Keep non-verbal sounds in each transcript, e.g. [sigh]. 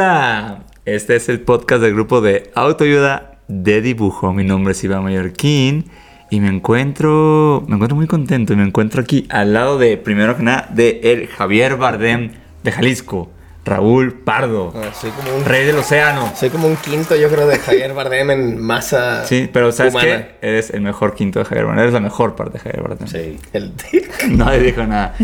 Hola, este es el podcast del grupo de autoayuda de dibujo. Mi nombre es Iván Mallorquín y me encuentro, me encuentro muy contento y me encuentro aquí al lado de, primero que nada, de el Javier Bardem de Jalisco, Raúl Pardo, Ah, soy como un rey del océano. soy como un quinto, yo creo, de Javier Bardem en masa Sí, pero ¿sabes humana. qué? Eres el mejor quinto de Javier Bardem, eres la mejor parte de Javier Bardem. Sí. El [laughs] Nadie dijo nada.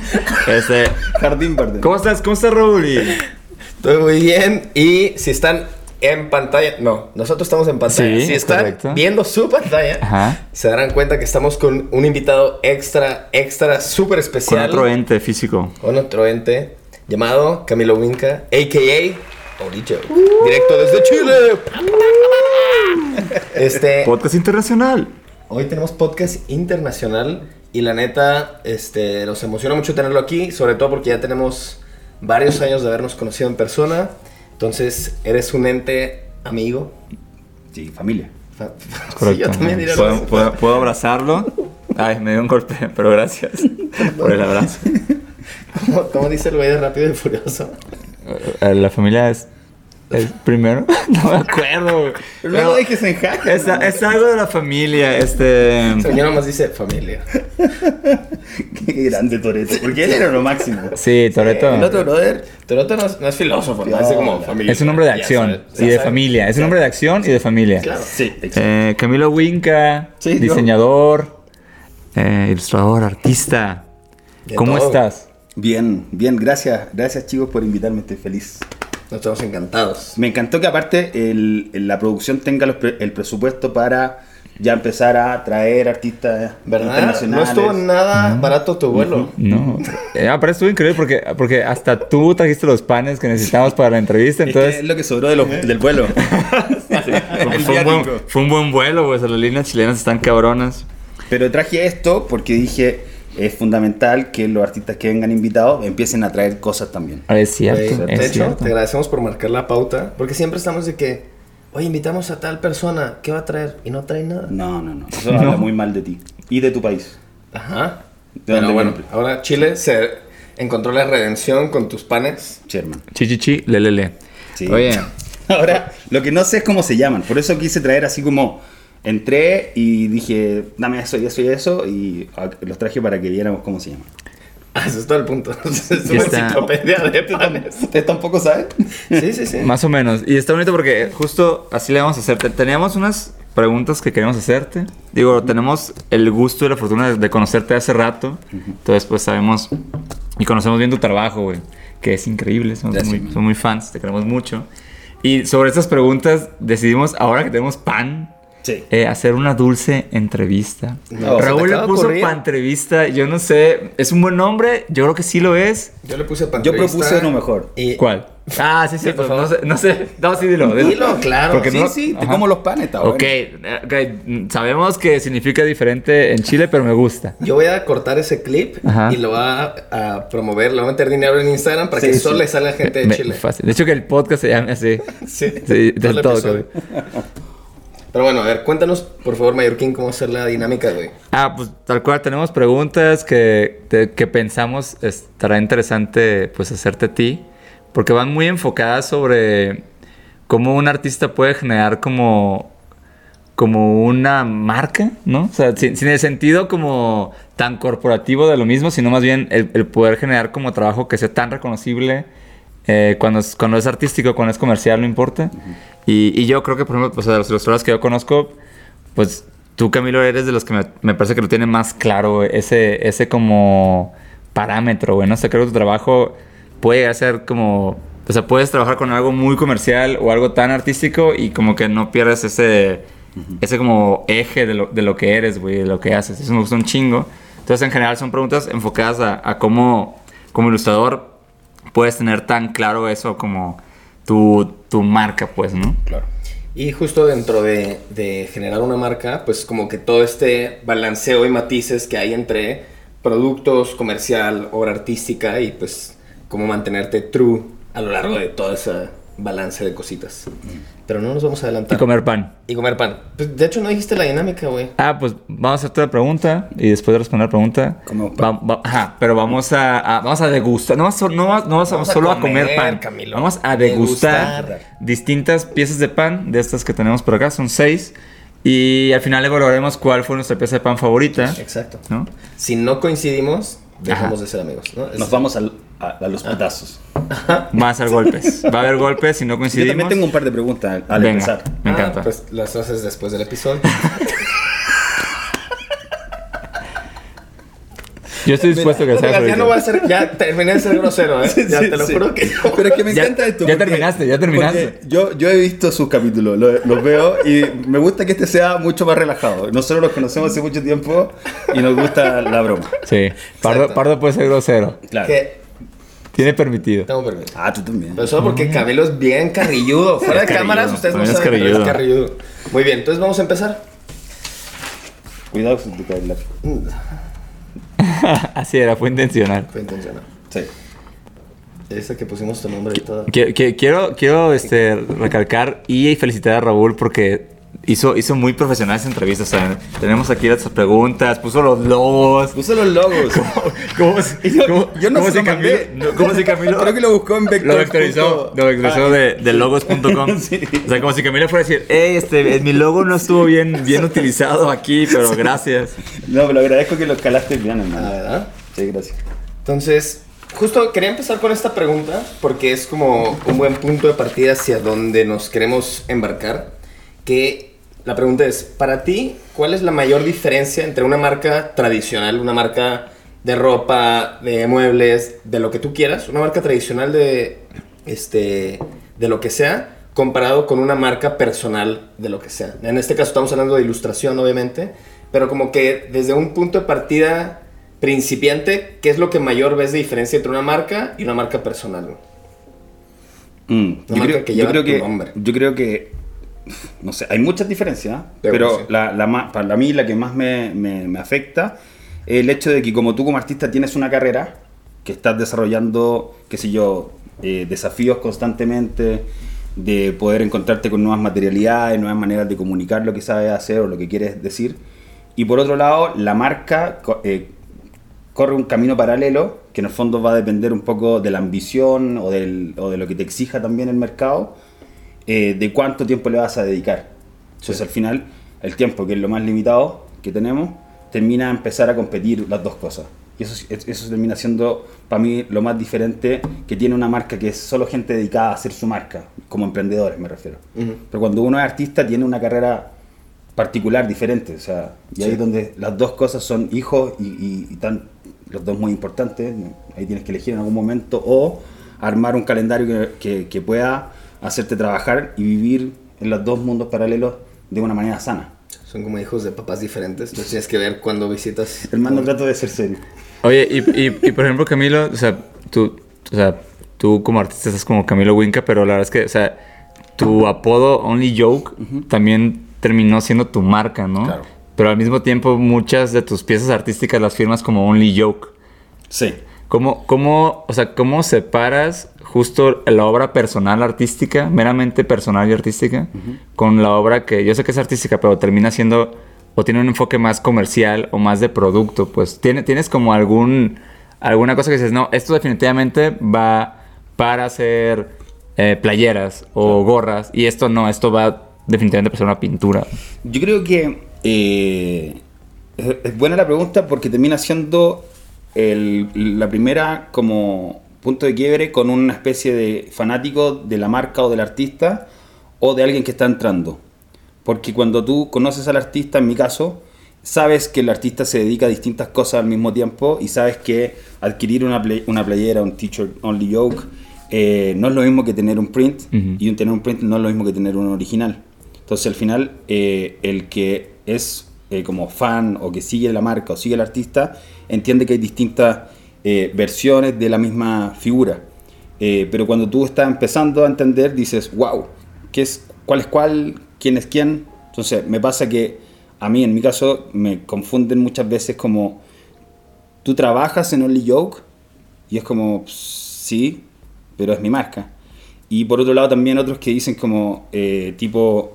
Este, Jardín verde. ¿Cómo estás? ¿Cómo estás, Raúl? [laughs] Estoy muy bien. Y si están en pantalla, no, nosotros estamos en pantalla. Sí, si están correcto. viendo su pantalla, Ajá. se darán cuenta que estamos con un invitado extra, extra, súper Con especial. otro ente físico. Con otro ente llamado Camilo Winca, a.k.a. Orillo. Directo desde Chile. Este, Podcast internacional. Hoy tenemos podcast internacional y la neta, este, nos emociona mucho tenerlo aquí, sobre todo porque ya tenemos varios años de habernos conocido en persona. Entonces, eres un ente amigo. Sí, familia. Fa- Correcto. [laughs] Sí, yo también diría ¿Puedo, puedo- puedo abrazarlo? Ay, me dio un golpe, [laughs] pero gracias [laughs] por el abrazo. ¿Cómo, cómo dice el güey de Rápido y Furioso? Eh, La familia es, es primero. [laughs] No me acuerdo. güey. Pero dejes en jaque. es, es algo de la familia. Este. El señor nomás dice familia. [laughs] Qué grande Toreto. Porque él era lo máximo. Sí, Toreto. El otro brother, Toreto no es, no es filósofo, no, dice como familia. Es un hombre de acción y de familia. Es un hombre de acción y de familia. Claro. Sí, exacto. Eh, Camilo Winca, Sí, diseñador, eh, ilustrador, artista. De ¿Cómo todo. estás? Bien, bien. Gracias. Gracias, chicos, por invitarme. Estoy feliz. Nos estamos encantados. Me encantó que aparte el- la producción tenga los pre- el presupuesto para ya empezar a traer artistas ¿Verdad? No internacionales. estuvo nada barato tu vuelo. No. [laughs] Eh, ah, pero estuvo increíble porque, porque hasta tú trajiste los panes que necesitábamos para la entrevista. Es que Entonces, es lo que sobró de los- del vuelo. [laughs] El fue, un buen, fue un buen vuelo, pues. Las líneas chilenas están cabronas. Pero traje esto porque dije es fundamental que los artistas que vengan invitados empiecen a traer cosas también. Ah, Es cierto, es de hecho, cierto. te agradecemos por marcar la pauta, porque siempre estamos de que, oye, invitamos a tal persona, ¿qué va a traer? Y no trae nada. No, no, no. Eso habla muy mal de ti. Y de tu país. Ajá. ¿De Pero dónde bueno, viene? ahora Chile se encontró la redención con tus panes. Sherman. Chi, chi, chi, le, le, le. Sí. Oye, [laughs] Ahora, lo que no sé es cómo se llaman. Por eso quise traer así como. Entré y dije, dame eso y eso y eso. Y ah, los traje para que viéramos cómo se llaman. Ah, ese es todo el punto. [laughs] es una está. enciclopedia de panes. ¿Ustedes tampoco saben? Sí, sí, sí. más o menos. Y está bonito porque justo así le vamos a hacer. Te- Teníamos unas preguntas que queremos hacerte. Digo, tenemos el gusto y la fortuna de, conocerte hace rato. Entonces, pues sabemos y conocemos bien tu trabajo, güey. Que es increíble. Somos muy, somos muy fans, te queremos mucho. Y sobre estas preguntas decidimos, ahora que tenemos pan, Sí. eh, hacer una dulce entrevista. No, Raúl le puso pan entrevista. Yo no sé, ¿es un buen nombre? Yo creo que sí lo es. Yo le puse pan. Yo propuse uno mejor. Y... ¿Cuál? Ah, sí, sí, por pues, no favor. sé, no sé, no, sí, dilo. dilo. Dilo, claro. Porque Sí, no- sí, te Ajá. como los panes, está bueno. Ok, eh, sabemos que significa diferente en Chile, pero me gusta. Yo voy a cortar ese clip Ajá. y lo voy a, a promover, lo voy a meter dinero en Instagram para Sí, que sí. solo le salga gente de Me- Chile. fácil. De hecho, que el podcast se llame así. Sí, Sí, del el todo. Pero bueno, a ver, cuéntanos, por favor, Mallorquín, cómo hacer la dinámica, güey. Ah, pues tal cual, tenemos preguntas que, que pensamos estará interesante pues hacerte a ti, porque van muy enfocadas sobre cómo un artista puede generar como, como una marca, ¿no? O sea, sin, el sentido como tan corporativo de lo mismo, sino más bien el poder generar como trabajo que sea tan reconocible eh, cuando, es, cuando es artístico, cuando es comercial, no importa. y, y yo creo que, por ejemplo, pues, de los ilustradores que yo conozco, pues tú, Camilo, eres de los que me, me parece que lo tiene más claro ese, ese como parámetro, güey, ¿no? O sea, creo que tu trabajo puede llegar a ser como... O sea, puedes trabajar con algo muy comercial o algo tan artístico y como que no pierdes ese, ese como eje de lo, de lo que eres, güey, de lo que haces. Eso me gusta un chingo. Entonces, en general, son preguntas enfocadas a, a cómo, como ilustrador, puedes tener tan claro eso como tu, tu marca, pues, ¿no? Claro. Y justo dentro de, de generar una marca, pues como que todo este balanceo y matices que hay entre productos, comercial, obra artística y pues cómo mantenerte true a lo largo de todo ese balance de cositas. Pero no nos vamos a Y adelantar. comer pan. Y comer pan. Pues, de hecho no dijiste la dinámica, güey. Ah, pues vamos a hacerte la pregunta y después de responder la pregunta. Comemos pan. va- va- ajá, pero vamos a, a- vamos a degustar. No, vamos a- no, no vamos Vamos a solo a comer comer, pan. Camilo. Vamos a degustar, Degustar. distintas piezas de pan de estas que tenemos por acá. Son seis. Y al final evaluaremos cuál fue nuestra pieza de pan favorita. Exacto. ¿no? Si no coincidimos, dejamos Ajá. de ser amigos, ¿no? Es- Nos vamos al- a, a los putazos. [laughs] Va a ser golpes. Va a haber golpes si no Yo coincidimos. también tengo un par de preguntas al, Venga, empezar. me Ah, encanta. Pues las haces después del episodio. Yo estoy dispuesto a que sea ya no voy a ser, ya terminé de ser grosero, ¿eh? [laughs] ya Sí, te lo sí. juro que no. Pero es que me Ya- encanta esto. ya terminaste, ya terminaste. Yo, yo he visto sus capítulos, lo- los veo y me gusta que este sea mucho más relajado. Nosotros los conocemos hace mucho tiempo y nos gusta la broma. Sí, Pardo. Pardo puede ser grosero. Claro. Que Tiene permitido. tengo permiso. Ah, tú también. Pero solo porque Camilo es bien carrilludo. [laughs] Fuera de cámaras, ustedes no saben, pero es carrilludo. Muy bien, entonces vamos a empezar. Cuidado cae el lápiz. Así era, fue intencional. Fue intencional. Sí. Ese que pusimos tu nombre y todo. Qui- qui- Quiero, quiero este, recalcar y felicitar a Raúl porque hizo, hizo muy profesional esa entrevista. O sea, tenemos aquí las preguntas, puso los logos. Puso los logos. [laughs] ¿Cómo, si- Yo- cómo- yo no cómo se lo Camilo, cómo si Camilo Creo que lo buscó en vector. lo vectorizó, lo vectorizó de, de logos.com. [laughs] Sí. O sea, como si Camilo fuera a decir, hey, este, mi logo no estuvo bien, bien utilizado aquí, pero gracias. No, pero agradezco que lo escalaste bien, Ah, hermano. ¿verdad? Sí, gracias. Entonces, justo quería empezar con esta pregunta porque es como un buen punto de partida hacia donde nos queremos embarcar. Que la pregunta es, para ti, ¿cuál es la mayor diferencia entre una marca tradicional, una marca de ropa, de muebles, de lo que tú quieras, una marca tradicional de, este, de lo que sea, comparado con una marca personal de lo que sea? En este caso estamos hablando de ilustración, obviamente, pero como que desde un punto de partida principiante, ¿qué es lo que mayor ves de diferencia entre una marca y una marca personal? Mm, yo, marca creo, que yo lleva tu nombre. yo creo que no sé, hay muchas diferencias, Pero pero sí. la, la para mí la que más me, me- me afecta es el hecho de que como tú como artista tienes una carrera, que estás desarrollando, qué sé yo, eh, desafíos constantemente, de poder encontrarte con nuevas materialidades, nuevas maneras de comunicar lo que sabes hacer o lo que quieres decir. Y por otro lado, la marca eh, corre un camino paralelo que en el fondo va a depender un poco de la ambición o, del- o de lo que te exija también el mercado, eh, de cuánto tiempo le vas a dedicar. Entonces al final, el tiempo, que es lo más limitado que tenemos, termina a empezar a competir las dos cosas. Y eso, es- eso termina siendo para mí lo más diferente que tiene una marca que es solo gente dedicada a hacer su marca, como emprendedores me refiero. Ujú. Pero cuando uno es artista tiene una carrera particular, diferente, o sea, y ahí Sí. es donde las dos cosas son hijos y, y, y tan, los dos muy importantes, ahí tienes que elegir en algún momento o armar un calendario que, que- que pueda hacerte trabajar y vivir en los dos mundos paralelos de una manera sana. Son como hijos de papás diferentes, entonces tienes que ver cuando visitas. Hermano, trato de ser serio. Oye, y, y, y, por ejemplo, Camilo, o sea, tú, o sea, tú como artista estás como Camilo Winca, pero la verdad es que, o sea, tu apodo Only Joke también terminó siendo tu marca, ¿no? Claro. Pero al mismo tiempo muchas de tus piezas artísticas las firmas como Only Joke. Sí. ¿Cómo, cómo, o sea, cómo separas justo la obra personal artística, meramente personal y artística, con la obra que yo sé que es artística, pero termina siendo o tiene un enfoque más comercial o más de producto? Pues ¿tiene, tienes como algún alguna cosa que dices, no, esto definitivamente va para hacer eh, playeras o gorras y esto no, esto va definitivamente para ser una pintura. Yo creo que eh, es, es buena la pregunta porque termina siendo el- la primera como punto de quiebre con una especie de fanático de la marca o del artista o de alguien que está entrando. Porque cuando tú conoces al artista, en mi caso, sabes que el artista se dedica a distintas cosas al mismo tiempo y sabes que adquirir una, play- una playera, un t-shirt only joke, eh, no es lo mismo que tener un print Ujú. y un tener un print no es lo mismo que tener un original. Entonces al final eh, el que es eh, como fan o que sigue la marca o sigue el artista entiende que hay distintas eh, versiones de la misma figura. Eh, pero cuando tú estás empezando a entender, dices, wow, ¿qué es, ¿cuál es cuál? ¿Quién es quién? Entonces, me pasa que a mí, en mi caso, me confunden muchas veces como, tú trabajas en Only Joke y es como, sí, pero es mi marca. Y por otro lado también otros que dicen como, eh, tipo,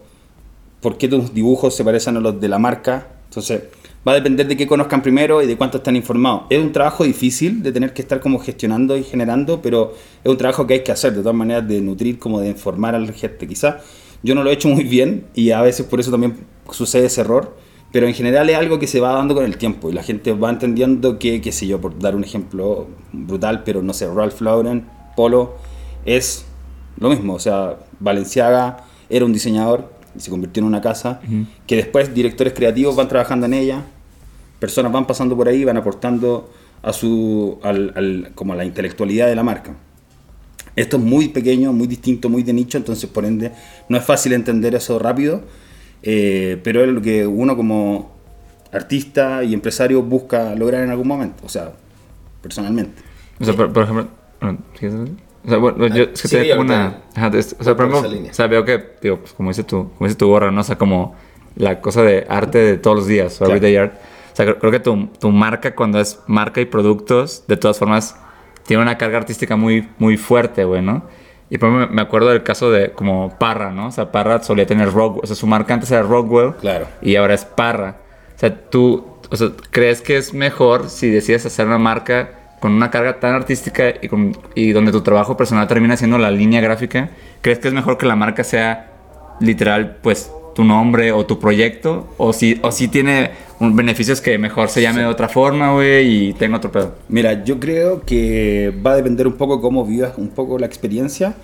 ¿por qué tus dibujos se parecen a los de la marca? Entonces, va a depender de qué conozcan primero y de cuánto están informados. Es un trabajo difícil de tener que estar como gestionando y generando, pero es un trabajo que hay que hacer de todas maneras, de nutrir, como de informar a la gente. Quizás yo no lo he hecho muy bien y a veces por eso también sucede ese error, pero en general es algo que se va dando con el tiempo y la gente va entendiendo que, qué sé yo, por dar un ejemplo brutal, pero no sé, Ralph Lauren, Polo, es lo mismo, o sea, Valenciaga era un diseñador y se convirtió en una casa, que después directores creativos van trabajando en ella, personas van pasando por ahí, van aportando a su, al, como a la intelectualidad de la marca. Esto es muy pequeño, muy distinto, muy de nicho, entonces por ende no es fácil entender eso rápido, eh, pero es lo que uno como artista y empresario busca lograr en algún momento, o sea, personalmente. O sea, por, ejemplo, o sea, bueno, yo es que sí, tengo una. o sea, por ejemplo, o sea, veo que, digo, pues como dice tu, como dice tu gorra, ¿no? O sea, como la cosa de arte de todos los días, o everyday art. O sea, creo, que tu, tu, marca, cuando es marca y productos, de todas formas, tiene una carga artística muy, muy fuerte, güey, ¿no? Y por ejemplo, me acuerdo del caso de como Parra, ¿no? O sea, Parra solía tener Rockwell, o sea, su marca antes era Rockwell. Claro. Y ahora es Parra. O sea, tú, o sea, ¿crees que es mejor si decides hacer una marca con una carga tan artística y, con, y, donde tu trabajo personal termina siendo la línea gráfica, ¿crees que es mejor que la marca sea literal, pues, tu nombre o tu proyecto? ¿O si, o si tiene un, beneficios que mejor se llame de otra forma, güey, y tenga otro pedo? Mira, yo creo que va a depender un poco cómo vivas un poco la experiencia,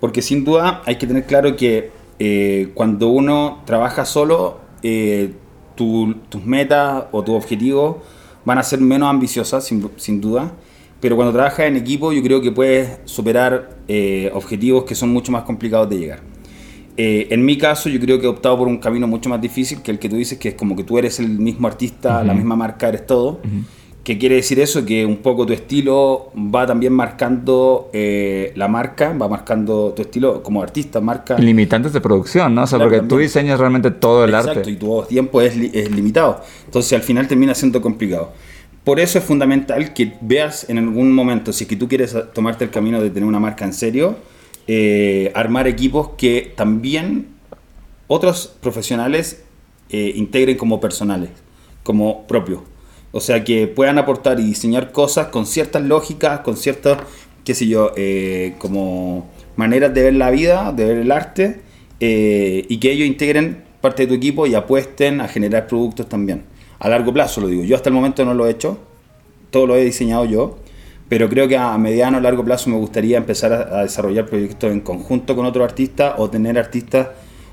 porque sin duda hay que tener claro que eh, cuando uno trabaja solo, eh, tus metas o tus objetivos van a ser menos ambiciosas, sin, sin duda, pero cuando trabajas en equipo yo creo que puedes superar eh, objetivos que son mucho más complicados de llegar. Eh, en mi caso yo creo que he optado por un camino mucho más difícil que el que tú dices, que es como que tú eres el mismo artista, la misma marca, eres todo. ¿Qué quiere decir eso? Que un poco tu estilo va también marcando eh, la marca, va marcando tu estilo como artista, marca. Limitantes de producción, ¿no? O sea, porque tú diseñas realmente todo el arte. Exacto, y tu tiempo es, es, limitado. Entonces al final termina siendo complicado. Por eso es fundamental que veas en algún momento, si es que tú quieres tomarte el camino de tener una marca en serio, eh, armar equipos que también otros profesionales eh, integren como personales, como propios o sea, que puedan aportar y diseñar cosas con ciertas lógicas, con ciertas, qué sé yo, eh, como maneras de ver la vida, de ver el arte, eh, y que ellos integren parte de tu equipo y apuesten a generar productos también. A largo plazo lo digo. Yo hasta el momento no lo he hecho, todo lo he diseñado yo, pero creo que a mediano o largo plazo me gustaría empezar a, desarrollar proyectos en conjunto con otros artistas o tener artistas,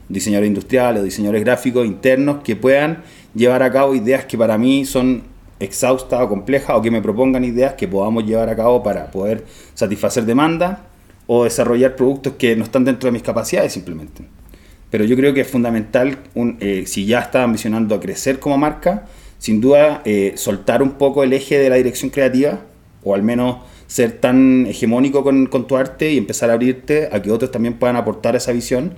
diseñadores industriales diseñadores gráficos internos que puedan llevar a cabo ideas que para mí son exhausta o compleja o que me propongan ideas que podamos llevar a cabo para poder satisfacer demanda o desarrollar productos que no están dentro de mis capacidades simplemente. Pero yo creo que es fundamental, un, eh, si ya estás ambicionando a crecer como marca, sin duda eh, soltar un poco el eje de la dirección creativa o al menos ser tan hegemónico con, con tu arte y empezar a abrirte a que otros también puedan aportar esa visión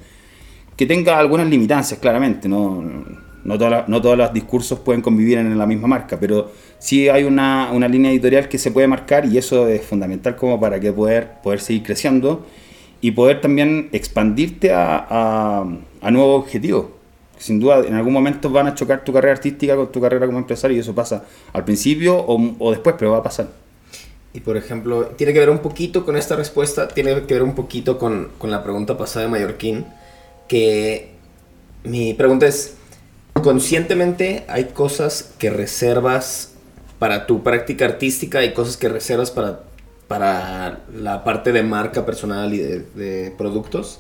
que tenga algunas limitancias, claramente, no, no, no todos los discursos pueden convivir en la misma marca, pero sí hay una, una, línea editorial que se puede marcar y eso es fundamental como para que poder, poder seguir creciendo y poder también expandirte a, a, nuevos objetivos. Sin duda, en algún momento van a chocar tu carrera artística con tu carrera como empresario y eso pasa al principio o, o después, pero va a pasar. Y por ejemplo, tiene que ver un poquito con esta respuesta, tiene que ver un poquito con, con la pregunta pasada de Mallorquín que mi pregunta es, conscientemente hay cosas que reservas para tu práctica artística y cosas que reservas para, para la parte de marca personal y de, productos.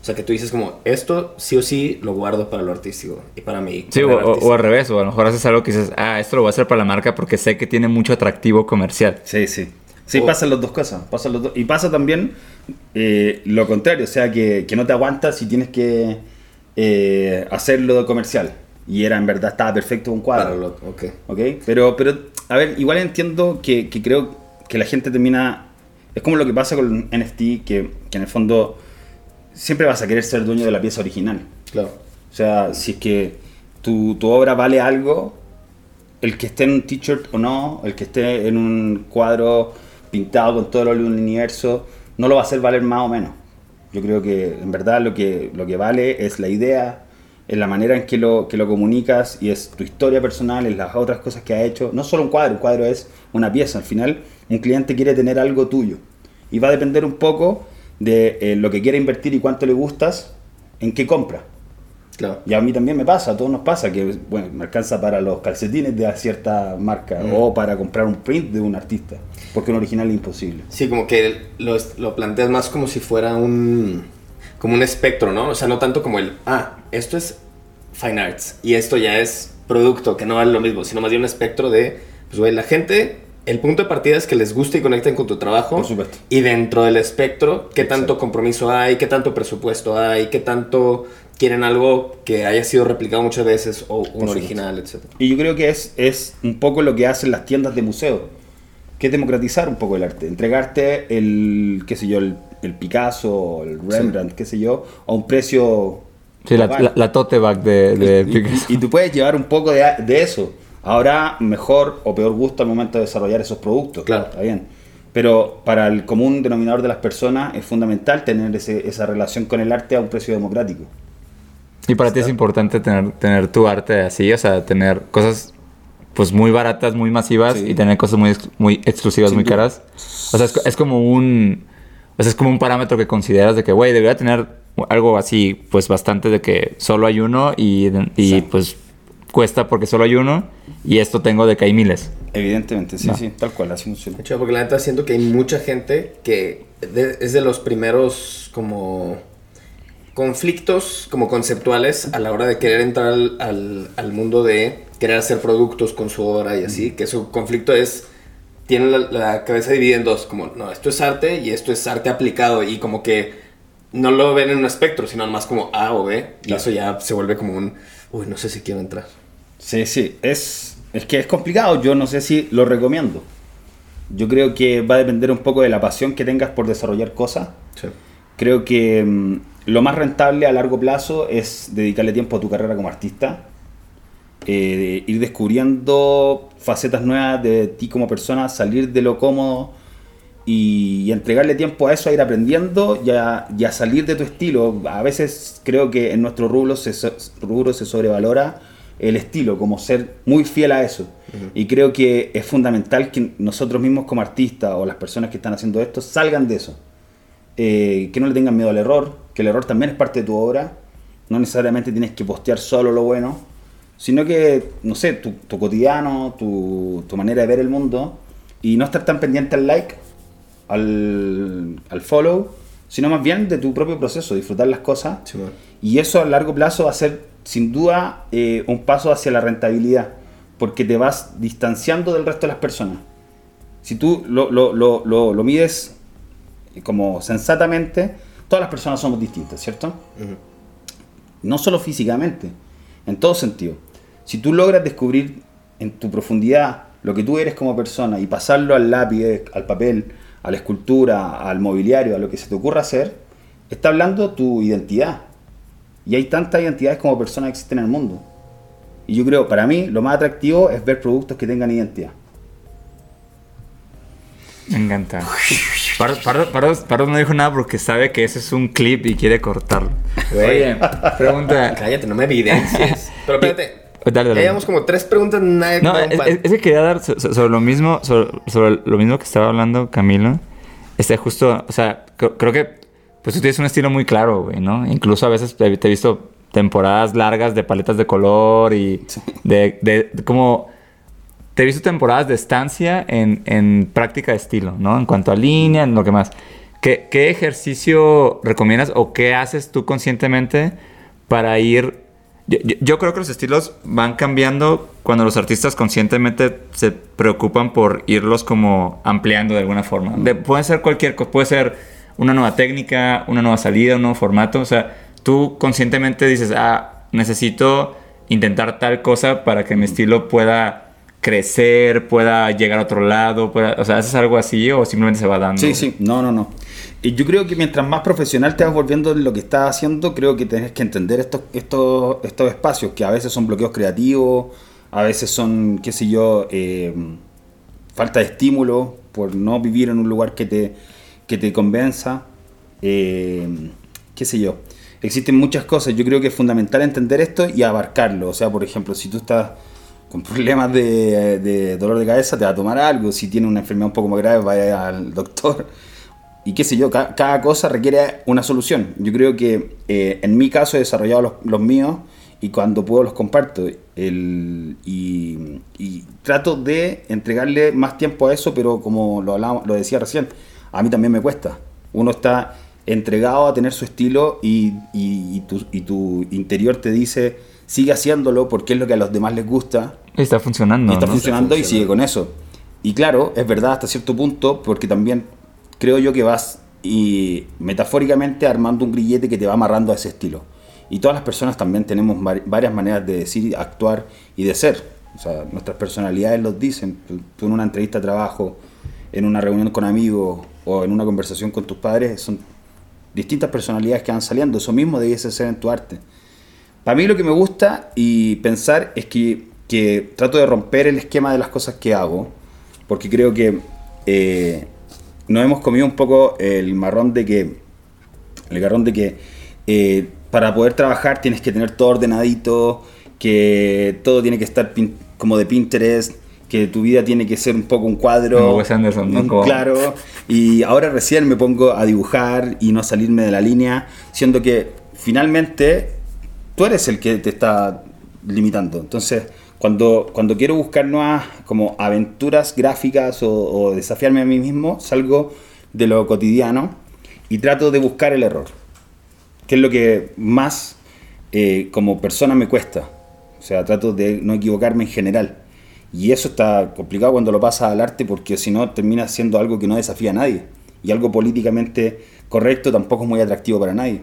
O sea, que tú dices como, esto sí o sí lo guardo para lo artístico y para mí. Sí, o, al revés, o a lo mejor haces algo que dices, ah, esto lo voy a hacer para la marca porque sé que tiene mucho atractivo comercial. Sí, sí. Sí, pasan las dos cosas. Pasan los dos. Y pasa también eh, lo contrario, o sea, que, que, no te aguantas y tienes que eh, hacerlo comercial. Y era, en verdad, estaba perfecto un cuadro. ok. okay. Pero, pero, a ver, igual entiendo que, que, creo que la gente termina Es como lo que pasa con NFT, que, que en el fondo siempre vas a querer ser dueño de la pieza original. Claro. O sea, si es que tu, tu obra vale algo, el que esté en un t-shirt o no, el que esté en un cuadro pintado con todo el universo, no lo va a hacer valer más o menos. Yo creo que en verdad lo que, lo que vale es la idea, es la manera en que lo, que lo comunicas y es tu historia personal, es las otras cosas que ha hecho. No solo un cuadro, un cuadro es una pieza. Al final, un cliente quiere tener algo tuyo. Y va a depender un poco de eh, lo que quiere invertir y cuánto le gustas, en qué compra. Claro. Y a mí también me pasa, a todos nos pasa, que bueno, me alcanza para los calcetines de cierta marca o para comprar un print de un artista, porque un original es imposible. Sí, como que lo, lo planteas más como si fuera un. Como un espectro, ¿no? O sea, no tanto como el. Ah, esto es fine arts y esto ya es producto, que no vale lo mismo, sino más bien un espectro de. Pues, güey, la gente. El punto de partida es que les guste y conecten con tu trabajo. Por supuesto. Y dentro del espectro, qué tanto Exacto. compromiso hay, qué tanto presupuesto hay, qué tanto quieren algo que haya sido replicado muchas veces o un original, etc. Y yo creo que es, es un poco lo que hacen las tiendas de museo, que es democratizar un poco el arte, entregarte el, qué sé yo, el, el Picasso, el Rembrandt, qué sé yo, a un precio... Sí, la, global. la, la tote bag de, de y, Picasso. y- y tú puedes llevar un poco de, de eso. Habrá mejor o peor gusto al momento de desarrollar esos productos. Claro. Está bien. Pero para el común denominador de las personas es fundamental tener ese- esa relación con el arte a un precio democrático. Y para ti es importante tener, tener tu arte así, o sea, tener cosas pues muy baratas, muy masivas Sí. y tener cosas muy, muy exclusivas, Sin muy caras. O sea, es, es como un o sea, es como un parámetro que consideras de que, güey, debería tener algo así, pues bastante de que solo hay uno y, y Sí. pues cuesta porque solo hay uno y esto tengo de que hay miles. Evidentemente, sí, sí, tal cual, así funciona. Chido, porque la neta siento que hay mucha gente que de- es de los primeros como conflictos como conceptuales a la hora de querer entrar al, al- al mundo de querer hacer productos con su obra y así, que su conflicto es, tiene la, la cabeza dividida en dos, como, no, esto es arte y esto es arte aplicado y como que no lo ven en un espectro, sino más como A o B y Claro. eso ya se vuelve como un, uy, no sé si quiero entrar. Sí, sí, es, es que es complicado, yo no sé si lo recomiendo. Yo creo que va a depender un poco de la pasión que tengas por desarrollar cosas. Sí. Creo que mm, lo más rentable a largo plazo es dedicarle tiempo a tu carrera como artista, eh, ir descubriendo facetas nuevas de ti como persona, salir de lo cómodo y, y entregarle tiempo a eso, a ir aprendiendo y a, y a salir de tu estilo. A veces creo que en nuestro rubro se, rubro se sobrevalora el estilo, como ser muy fiel a eso. Y creo que es fundamental que nosotros mismos como artistas o las personas que están haciendo esto salgan de eso. Eh, que no le tengan miedo al error, que el error también es parte de tu obra. No necesariamente tienes que postear solo lo bueno, sino que, no sé, tu, tu cotidiano, tu, tu manera de ver el mundo y no estar tan pendiente al like, al, al follow, sino más bien de tu propio proceso, disfrutar las cosas. Sí, man. Y eso a largo plazo va a ser sin duda eh, un paso hacia la rentabilidad, porque te vas distanciando del resto de las personas. Si tú lo, lo- lo- lo- lo mides como sensatamente, todas las personas somos distintas, ¿cierto? Ujú. No solo físicamente, en todo sentido. Si tú logras descubrir en tu profundidad lo que tú eres como persona y pasarlo al lápiz, al papel, a la escultura, al mobiliario, a lo que se te ocurra hacer, está hablando tu identidad. Y hay tantas identidades como personas que existen en el mundo. Y yo creo, para mí, lo más atractivo es ver productos que tengan identidad. Me encanta. Pardo, Pardo- Pardo- Pardo no dijo nada porque sabe que ese es un clip y quiere cortarlo. Oye, pregunta. [laughs] Cállate, no me evidencies. Pero espérate. Dale, dale. Llevamos como tres preguntas, nadie No, es, es- es que quería dar so- so- sobre, lo mismo, sobre, sobre lo mismo que estaba hablando Camilo. Este justo, o sea, cre- creo que pues tú tienes un estilo muy claro, güey, ¿no? Incluso a veces te, te he visto temporadas largas de paletas de color y de, de- de como... Te he visto temporadas de estancia en, en práctica de estilo, ¿no? En cuanto a línea, en lo que más. ¿Qué, qué ejercicio recomiendas o qué haces tú conscientemente para ir yo, yo- creo que los estilos van cambiando cuando los artistas conscientemente se preocupan por irlos como ampliando de alguna forma. De- puede ser cualquier cosa, puede ser una nueva técnica, una nueva salida, un nuevo formato. O sea, tú conscientemente dices, ah, necesito intentar tal cosa para que mi estilo pueda crecer, pueda llegar a otro lado, pueda, o sea, ¿haces algo así o simplemente se va dando? Sí, sí, no, no, no. Yo creo que mientras más profesional te vas volviendo en lo que estás haciendo, creo que tienes que entender estos, estos, estos espacios, que a veces son bloqueos creativos, a veces son, qué sé yo, eh, falta de estímulo por no vivir en un lugar que te, que te convenza, eh, qué sé yo. Existen muchas cosas, yo creo que es fundamental entender esto y abarcarlo. O sea, por ejemplo, si tú estás con [laughs] problemas de, de dolor de cabeza, te va a tomar algo. Si tienes una enfermedad un poco más grave, vaya al doctor. Y qué sé yo, ca- cada, cosa requiere una solución. Yo creo que eh, en mi caso he desarrollado los, los míos y cuando puedo los comparto. El, y, y trato de entregarle más tiempo a eso, pero como lo, hablaba- lo decía recién, a mí también me cuesta. Uno está entregado a tener su estilo y, y- y tu, y tu interior te dice, sigue haciéndolo porque es lo que a los demás les gusta Y está funcionando. y está ¿no? funcionando y Funciona. sigue con eso. Y claro, es verdad hasta cierto punto, porque también creo yo que vas y metafóricamente armando un grillete que te va amarrando a ese estilo. Y todas las personas también tenemos vari- varias maneras de decir, actuar y de ser. O sea, nuestras personalidades los dicen. Tú en una entrevista de trabajo, en una reunión con amigos o en una conversación con tus padres, son distintas personalidades que van saliendo. Eso mismo debiese ser en tu arte. Para mí lo que me gusta y pensar es que, que trato de romper el esquema de las cosas que hago, porque creo que eh, nos hemos comido un poco el marrón de que, el garrón de que eh, para poder trabajar tienes que tener todo ordenadito, que todo tiene que estar pin- como de Pinterest, que tu vida tiene que ser un poco un cuadro. Wes Anderson, ¿no? un- Como- Claro, y ahora recién me pongo a dibujar y no salirme de la línea, siendo que finalmente tú eres el que te está limitando. Entonces, cuando, cuando quiero buscar nuevas como aventuras gráficas o, desafiarme a mí mismo, salgo de lo cotidiano y trato de buscar el error, que es lo que más eh, como persona me cuesta. O sea, trato de no equivocarme en general. Y eso está complicado cuando lo pasas al arte porque si no termina siendo algo que no desafía a nadie. Y algo políticamente correcto tampoco es muy atractivo para nadie.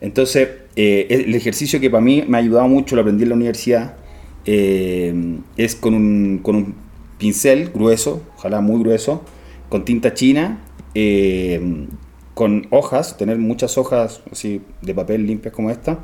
Entonces, eh, el ejercicio que para mí me ha ayudado mucho, lo aprendí en la universidad, eh, es con un, con un pincel grueso, ojalá muy grueso, con tinta china, eh, con hojas, tener muchas hojas así de papel limpias como esta,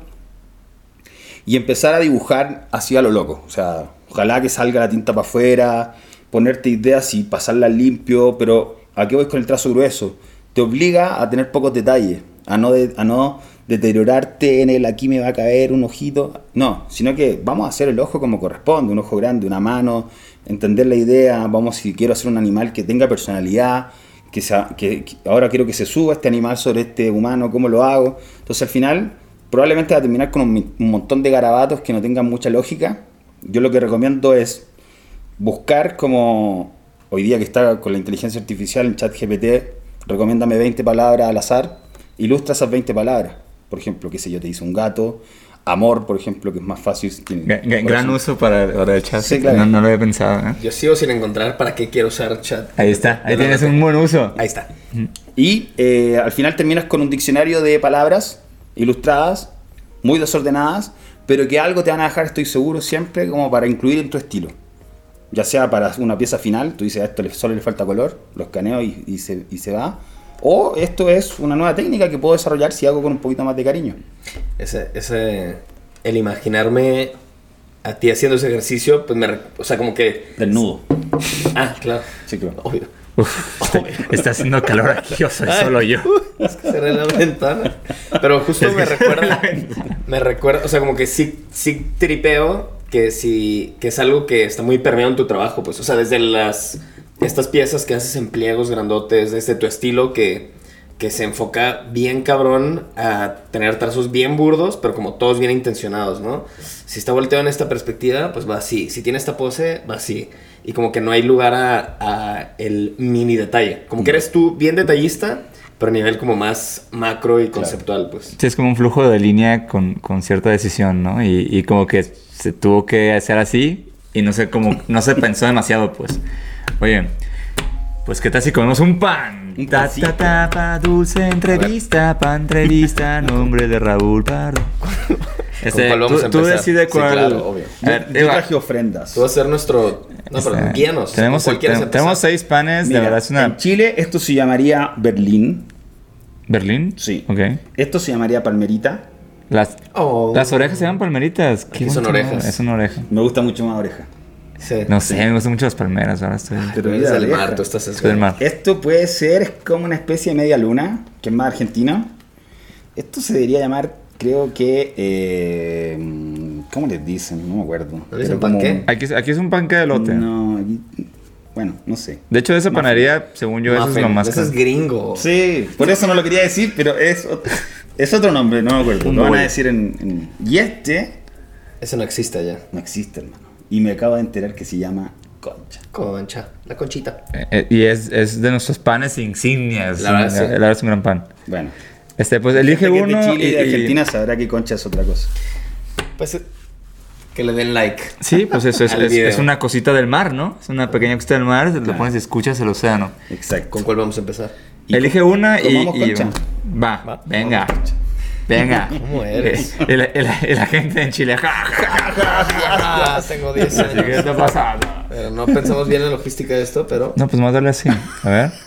y empezar a dibujar así a lo loco. O sea, ojalá que salga la tinta para afuera, ponerte ideas y pasarlas limpio, pero ¿a qué voy con el trazo grueso? Te obliga a tener pocos detalles, a no, de- a no deteriorarte en el aquí me va a caer un ojito. No, sino que vamos a hacer el ojo como corresponde, un ojo grande, una mano, entender la idea, vamos si quiero hacer un animal que tenga personalidad, que, sea, que, ahora quiero que se suba este animal sobre este humano, ¿cómo lo hago? Entonces al final probablemente va a terminar con un montón de garabatos que no tengan mucha lógica. Yo lo que recomiendo es buscar como hoy día que está con la inteligencia artificial en chat GPT, recomiéndame 20 palabras al azar, ilustra esas 20 palabras. Por ejemplo, qué sé yo, te dice un gato, amor, por ejemplo, que es más fácil. Gran eso- uso para, para el chat. Sí, claro. no, no lo había pensado. ¿eh? Yo sigo sin encontrar para qué quiero usar chat. Ahí está, ahí tienes un buen uso. Ahí está. Y eh, al final terminas con un diccionario de palabras ilustradas, muy desordenadas, pero que algo te van a dejar, estoy seguro, siempre como para incluir en tu estilo. Ya sea para una pieza final, tú dices, a esto solo le falta color, lo escaneo y, y se, y se va. O esto es una nueva técnica que puedo desarrollar si hago con un poquito más de cariño. Ese, ese, el imaginarme a ti haciendo ese ejercicio, pues me, o sea, como que, Desnudo. ah, claro, Sí, claro. obvio. Uf, está, está haciendo calor aquí, o soy Ay. solo yo. Es que cerré la ventana. Pero justo Es que me recuerda, la ventana. me recuerda, o sea, como que sí, sí tripeo que sí, que es algo que está muy permeado en tu trabajo, pues, o sea, desde las, estas piezas que haces en pliegos grandotes, desde tu estilo que, que se enfoca bien cabrón a tener trazos bien burdos, pero como todos bien intencionados, ¿no? Si está volteado en esta perspectiva, pues va así. Si tiene esta pose, va así. Y como que no hay lugar a, a el mini detalle. Como que eres tú bien detallista, pero a nivel como más macro y conceptual, pues. Sí, es como un flujo de línea con, con cierta decisión, ¿no? Y, y como que se tuvo que hacer así y no sé cómo, no se pensó demasiado, pues. Oye, pues ¿qué tal si comemos un pan? Un Ta, pancito. ta, ta, pa, dulce entrevista, pan entrevista, [laughs] nombre de Raúl Pardo. Este, cuál vamos tú, a tú decides Sí, cuál. claro, obvio. A ver, Yo Eva, traje ofrendas. Tú vas a ser nuestro No, pero Este, guíanos, Tenemos, ¿con cuál quieres ten- tenemos seis panes, Mira, de verdad es una... En Chile esto se llamaría Berlín. ¿Berlín? Sí. Ok. Esto se llamaría Palmerita. Las, Oh. las orejas se llaman palmeritas. Aquí son orejas. Es una oreja. Me gusta mucho más oreja. Sí. No sé, me gustan mucho las palmeras. Ahora estoy... Pero Eres mira, del mar, tú estás Soy del mar. Esto puede ser como una especie de media luna, que es más argentina. Esto se debería llamar, creo que... eh, ¿Cómo les dicen? No me acuerdo. ¿Le dicen Pero como- panqué? Aquí, aquí es un panque de elote. No, aquí- bueno, no sé. De hecho, de esa panadería, según yo, eso es Muffin. lo más Ese es gringo. Sí, por eso no lo quería decir, pero es, ot- es otro nombre, no me acuerdo. Un Lo van a decir en, en- Y este Ese no existe allá. no existe, hermano. Y me acabo de enterar que se llama concha. Concha. La conchita. Eh, eh, y es, es de nuestros panes insignias. La verdad, sí. La verdad es un gran pan. Bueno. Este, pues elige uno. de Chile y y- de y- Argentina sabrá que concha es otra cosa. Pues eh, que le den like. Sí, pues eso es, [laughs] es, es una cosita del mar, ¿no? Es una pequeña cosita del mar, lo pones y escuchas el océano. Exacto. ¿Con cuál vamos a empezar? ¿Y Elige una y, y- concha? Va, Va, venga. vamos. Venga. [laughs] ¿Cómo eres? El, el- el agente en Chile. ja, ja, ja, ja. [laughs] Tengo 10 ¿Qué años. está pasando? Pero no pensamos bien en la logística de esto, pero. No, pues más darle así. A ver. [laughs]